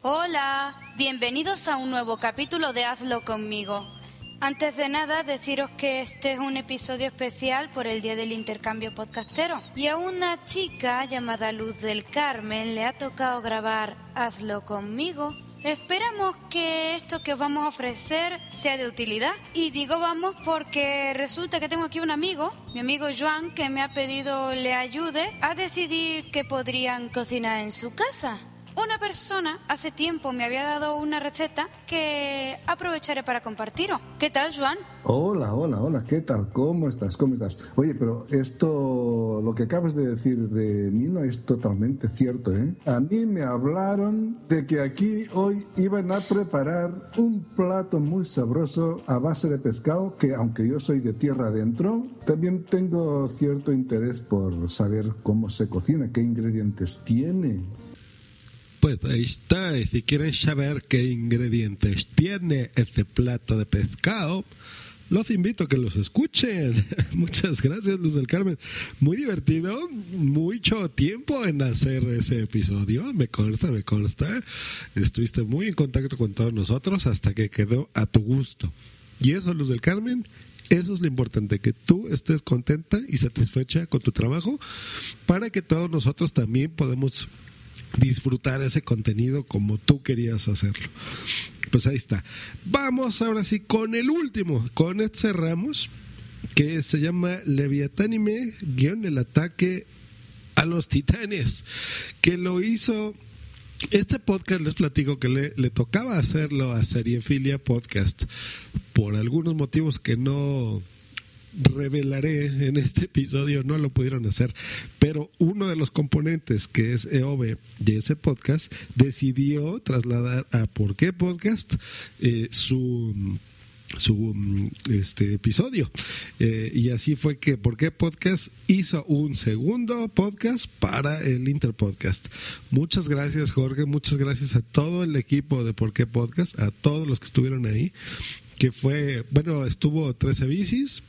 Hola, bienvenidos a un nuevo capítulo de Hazlo conmigo. Antes de nada, deciros que este es un episodio especial por el Día del Intercambio Podcastero. Y a una chica llamada Luz del Carmen le ha tocado grabar Hazlo conmigo. Esperamos que esto que os vamos a ofrecer sea de utilidad. Y digo vamos porque resulta que tengo aquí un amigo, mi amigo Joan, que me ha pedido le ayude a decidir qué podrían cocinar en su casa. Una persona hace tiempo me había dado una receta que aprovecharé para compartiros. ¿Qué tal, Juan? Hola, hola, hola, ¿qué tal? ¿Cómo estás? ¿Cómo estás? Oye, pero esto, lo que acabas de decir de mí no es totalmente cierto, ¿eh? A mí me hablaron de que aquí hoy iban a preparar un plato muy sabroso a base de pescado que, aunque yo soy de tierra adentro, también tengo cierto interés por saber cómo se cocina, qué ingredientes tiene. Pues ahí está, y si quieren saber qué ingredientes tiene este plato de pescado, los invito a que los escuchen. [LAUGHS] Muchas gracias, Luz del Carmen. Muy divertido, mucho tiempo en hacer ese episodio, me consta, me consta. Estuviste muy en contacto con todos nosotros hasta que quedó a tu gusto. Y eso, Luz del Carmen, eso es lo importante, que tú estés contenta y satisfecha con tu trabajo para que todos nosotros también podamos disfrutar ese contenido como tú querías hacerlo. Pues ahí está. Vamos ahora sí con el último. Con este cerramos, que se llama Leviatánime, guion el ataque a los titanes, que lo hizo Este podcast les platico que le, le tocaba hacerlo a Seriefilia Podcast por algunos motivos que no revelaré en este episodio, no lo pudieron hacer, pero uno de los componentes que es EOB de ese podcast decidió trasladar a ¿Por qué Podcast? eh, su su este episodio Eh, y así fue que por qué podcast hizo un segundo podcast para el Interpodcast muchas gracias Jorge muchas gracias a todo el equipo de por qué podcast a todos los que estuvieron ahí que fue bueno estuvo 13 bicis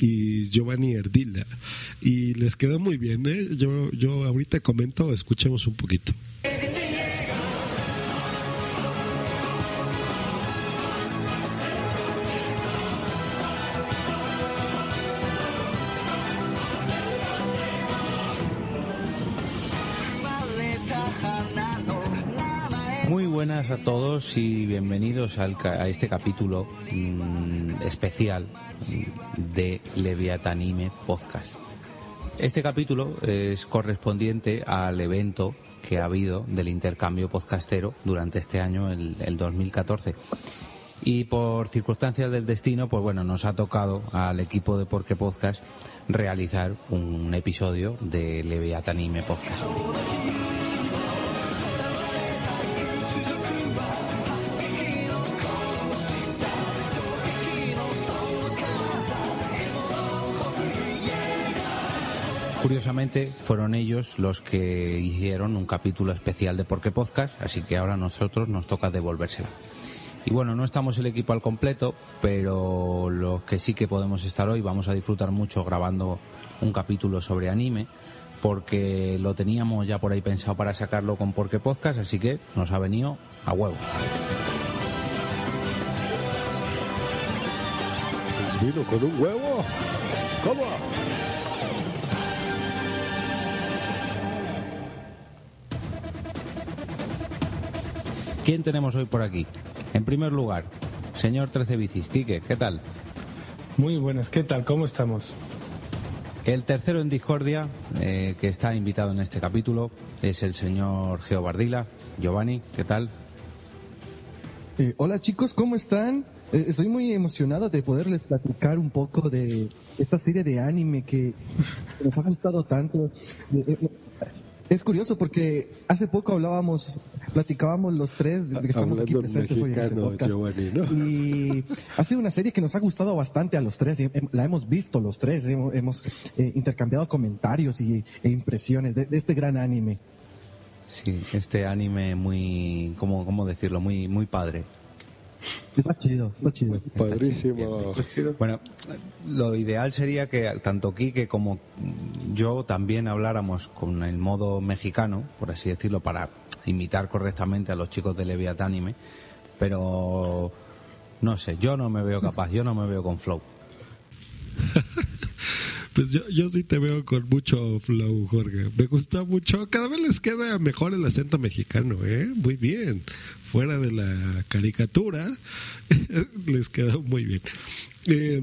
y Giovanni Erdila y les quedó muy bien ¿eh? yo yo ahorita comento escuchemos un poquito buenas a todos y bienvenidos al a este capítulo mm, especial de Leviatanime Podcast. Este capítulo es correspondiente al evento que ha habido del intercambio podcastero durante este año, el, el 2014. Y por circunstancias del destino, pues bueno, nos ha tocado al equipo de Porque Podcast realizar un episodio de Leviatanime Podcast. Curiosamente, fueron ellos los que hicieron un capítulo especial de Porque Podcast, así que ahora nosotros nos toca devolvérsela. Y bueno, no estamos el equipo al completo, pero los que sí que podemos estar hoy vamos a disfrutar mucho grabando un capítulo sobre anime, porque lo teníamos ya por ahí pensado para sacarlo con Porque Podcast, así que nos ha venido a huevo. Vino con un huevo. ¿Cómo? ¿Quién tenemos hoy por aquí? En primer lugar, señor 13 Bicis, Quique, ¿qué tal? Muy buenas, ¿qué tal? ¿Cómo estamos? El tercero en discordia, eh, que está invitado en este capítulo, es el señor Geo Bardila. Giovanni, ¿qué tal? Eh, hola chicos, ¿cómo están? Eh, estoy muy emocionado de poderles platicar un poco de esta serie de anime que nos ha gustado tanto. Es curioso porque hace poco hablábamos, platicábamos los tres de que estamos aquí Hablando presentes hoy en este podcast. Giovanni, ¿no? Y ha sido una serie que nos ha gustado bastante a los tres, y, la hemos visto los tres, hemos, hemos, eh, intercambiado comentarios y, e impresiones de, de este gran anime. Sí, este anime muy, ¿cómo, cómo decirlo? Muy, muy padre. Está chido, está chido. Padrísimo. Bueno, lo ideal sería que tanto Quique como yo también habláramos con el modo mexicano, por así decirlo, para imitar correctamente a los chicos de Leviat Anime, pero no sé, yo no me veo capaz, yo no me veo con flow. [LAUGHS] Pues yo, yo sí te veo con mucho flow, Jorge. Me gustó mucho. Cada vez les queda mejor el acento mexicano, ¿eh? Muy bien. Fuera de la caricatura, [LAUGHS] les quedó muy bien. Eh,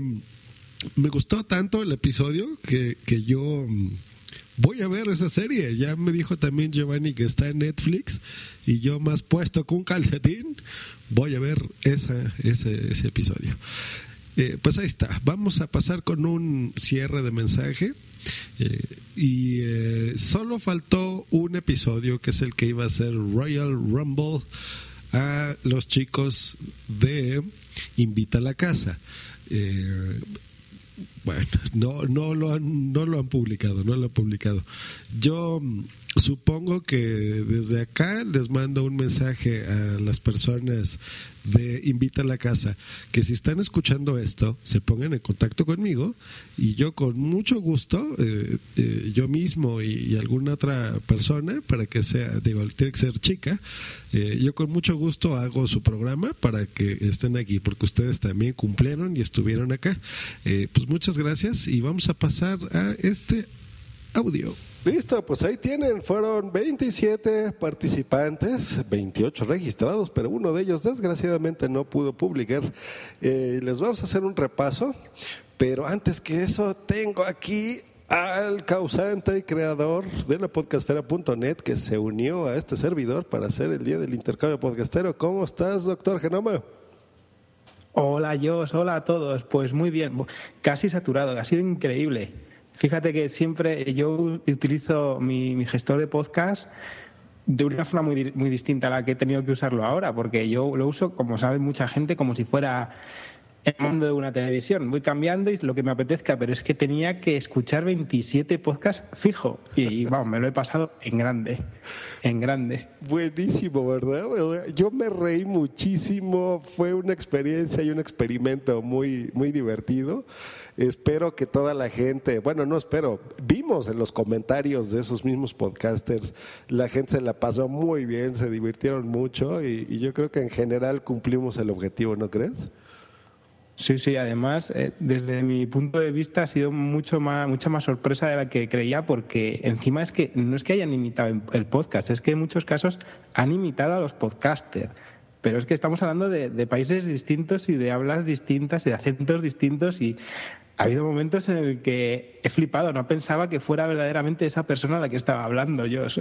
me gustó tanto el episodio que, que yo mm, voy a ver esa serie. Ya me dijo también Giovanni que está en Netflix y yo más puesto con un calcetín voy a ver esa, ese, ese episodio. Eh, pues ahí está. Vamos a pasar con un cierre de mensaje. Eh, y eh, solo faltó un episodio que es el que iba a ser Royal Rumble a los chicos de Invita a la Casa. Eh, bueno, no, no, lo han, no lo han publicado, no lo han publicado. Yo supongo que desde acá les mando un mensaje a las personas de Invita a la Casa, que si están escuchando esto, se pongan en contacto conmigo y yo con mucho gusto, eh, eh, yo mismo y, alguna otra persona, para que sea, digo, tiene que ser chica, eh, yo con mucho gusto hago su programa para que estén aquí, porque ustedes también cumplieron y estuvieron acá. Eh, pues muchas gracias y vamos a pasar a este audio. Listo, pues ahí tienen, fueron 27 participantes, 28 registrados, pero uno de ellos desgraciadamente no pudo publicar. Eh, les vamos a hacer un repaso, pero antes que eso tengo aquí al causante y creador de la podcastfera.net que se unió a este servidor para hacer el día del intercambio podcastero. ¿Cómo estás, doctor Genoma? Hola, Jos, hola a todos. Pues muy bien, casi saturado, ha sido increíble. Fíjate que siempre yo utilizo mi, gestor de podcast de una forma muy, muy distinta a la que he tenido que usarlo ahora, porque yo lo uso, como sabe mucha gente, como si fuera el mundo de una televisión. Voy cambiando y lo que me apetezca, pero es que tenía que escuchar 27 podcasts fijo. Y, vamos, me lo he pasado en grande. En grande. Buenísimo, ¿verdad? Yo me reí muchísimo. Fue una experiencia y un experimento muy, muy divertido. Espero que toda la gente, bueno, no espero, vimos en los comentarios de esos mismos podcasters, la gente se la pasó muy bien, se divirtieron mucho y, yo creo que en general cumplimos el objetivo, ¿no crees? Sí, sí, además, eh, desde mi punto de vista ha sido mucho más, mucha más sorpresa de la que creía, porque encima es que no es que hayan imitado el podcast, es que en muchos casos han imitado a los podcasters. Pero es que estamos hablando de, de países distintos y de hablas distintas, de acentos distintos y ha habido momentos en el que he flipado, no pensaba que fuera verdaderamente esa persona a la que estaba hablando yo. [LAUGHS]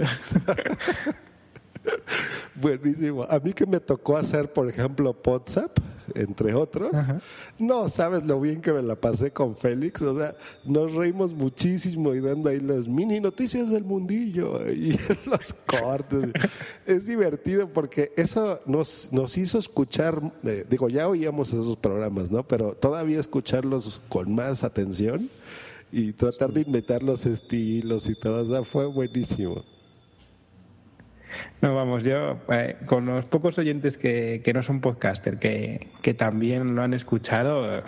[LAUGHS] Buenísimo. A mí que me tocó hacer, por ejemplo, WhatsApp, entre otros, no sabes lo bien que me la pasé con Félix. O sea, nos reímos muchísimo y dando ahí las mini noticias del mundillo y [LAUGHS] los cortes. es divertido porque eso nos, nos hizo escuchar, eh, digo, ya oíamos esos programas, ¿no? Pero todavía escucharlos con más atención y tratar de inventar los estilos y todo. O sea, fue buenísimo. No, vamos, yo eh, con los pocos oyentes que, que no son podcaster, que, que, también lo han escuchado, eh,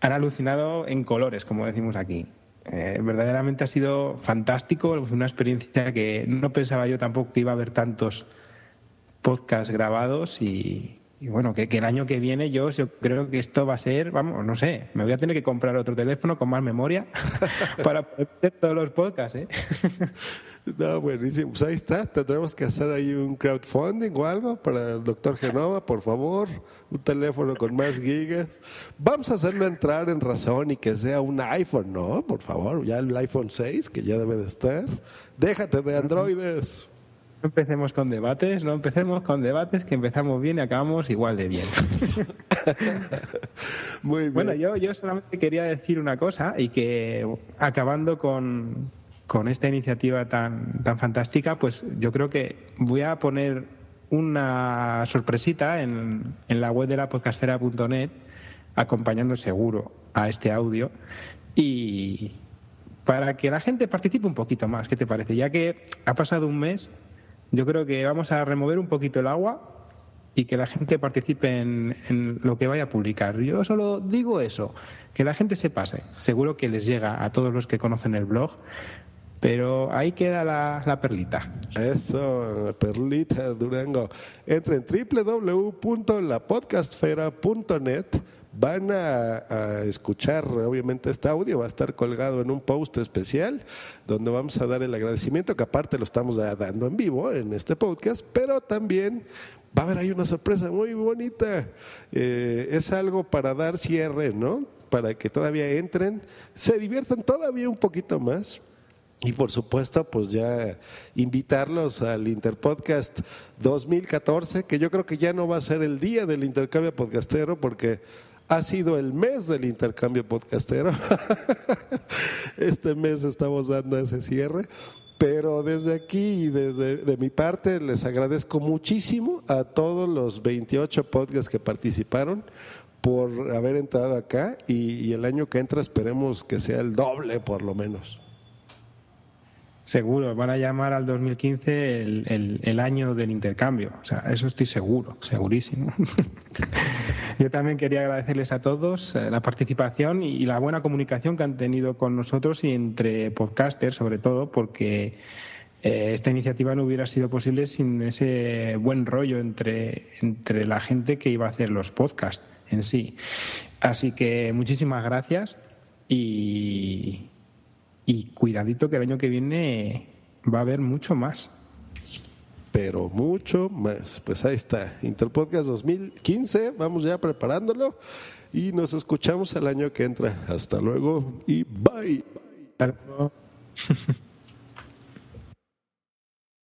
han alucinado en colores, como decimos aquí. Eh, verdaderamente ha sido fantástico, una experiencia que no pensaba yo tampoco que iba a haber tantos podcasts grabados y, y bueno, que, que, el año que viene yo, yo creo que esto va a ser, vamos, no sé, me voy a tener que comprar otro teléfono con más memoria [LAUGHS] para poder hacer todos los podcasts. ¿eh? [LAUGHS] No, buenísimo. Pues ahí está, tendremos que hacer ahí un crowdfunding o algo para el doctor Genova, por favor, un teléfono con más gigas. Vamos a hacerlo entrar en razón y que sea un iPhone, ¿no? Por favor, ya el iPhone 6, que ya debe de estar. Déjate de androides. No empecemos con debates, no empecemos con debates que empezamos bien y acabamos igual de bien. [LAUGHS] Muy bien. Bueno, yo, yo solamente quería decir una cosa y que acabando con, con esta iniciativa tan, tan fantástica, pues yo creo que voy a poner una sorpresita en, en la web de la podcastera.net acompañando seguro a este audio y para que la gente participe un poquito más, ¿qué te parece? Ya que ha pasado un mes yo creo que vamos a remover un poquito el agua y que la gente participe en, lo que vaya a publicar. Yo solo digo eso, que la gente se pase. Seguro que les llega a todos los que conocen el blog, pero ahí queda la, la perlita. Eso, perlita Durango. Entra en www.lapodcastfera.net van a, escuchar, obviamente este audio va a estar colgado en un post especial donde vamos a dar el agradecimiento, que aparte lo estamos dando en vivo en este podcast, pero también va a haber ahí una sorpresa muy bonita. Eh, es algo para dar cierre, ¿no? Para que todavía entren, se diviertan todavía un poquito más. Y por supuesto, pues ya invitarlos al Interpodcast 2014, que yo creo que ya no va a ser el día del intercambio podcastero, porque ha sido el mes del intercambio podcastero. [LAUGHS] este mes estamos dando ese cierre. Pero desde aquí y desde de mi parte les agradezco muchísimo a todos los 28 podcasts que participaron por haber entrado acá y, y el año que entra esperemos que sea el doble por lo menos. Seguro, van a llamar al 2015 el, el, el, año del intercambio. O sea, eso estoy seguro, segurísimo. [LAUGHS] Yo también quería agradecerles a todos eh, la participación y, la buena comunicación que han tenido con nosotros y entre podcasters, sobre todo, porque eh, esta iniciativa no hubiera sido posible sin ese buen rollo entre, entre la gente que iba a hacer los podcasts en sí. Así que muchísimas gracias y y cuidadito que el año que viene va a haber mucho más. Pero mucho más. Pues ahí está, Interpodcast 2015, vamos ya preparándolo y nos escuchamos el año que entra. Hasta luego y bye. [LAUGHS]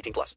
18 plus.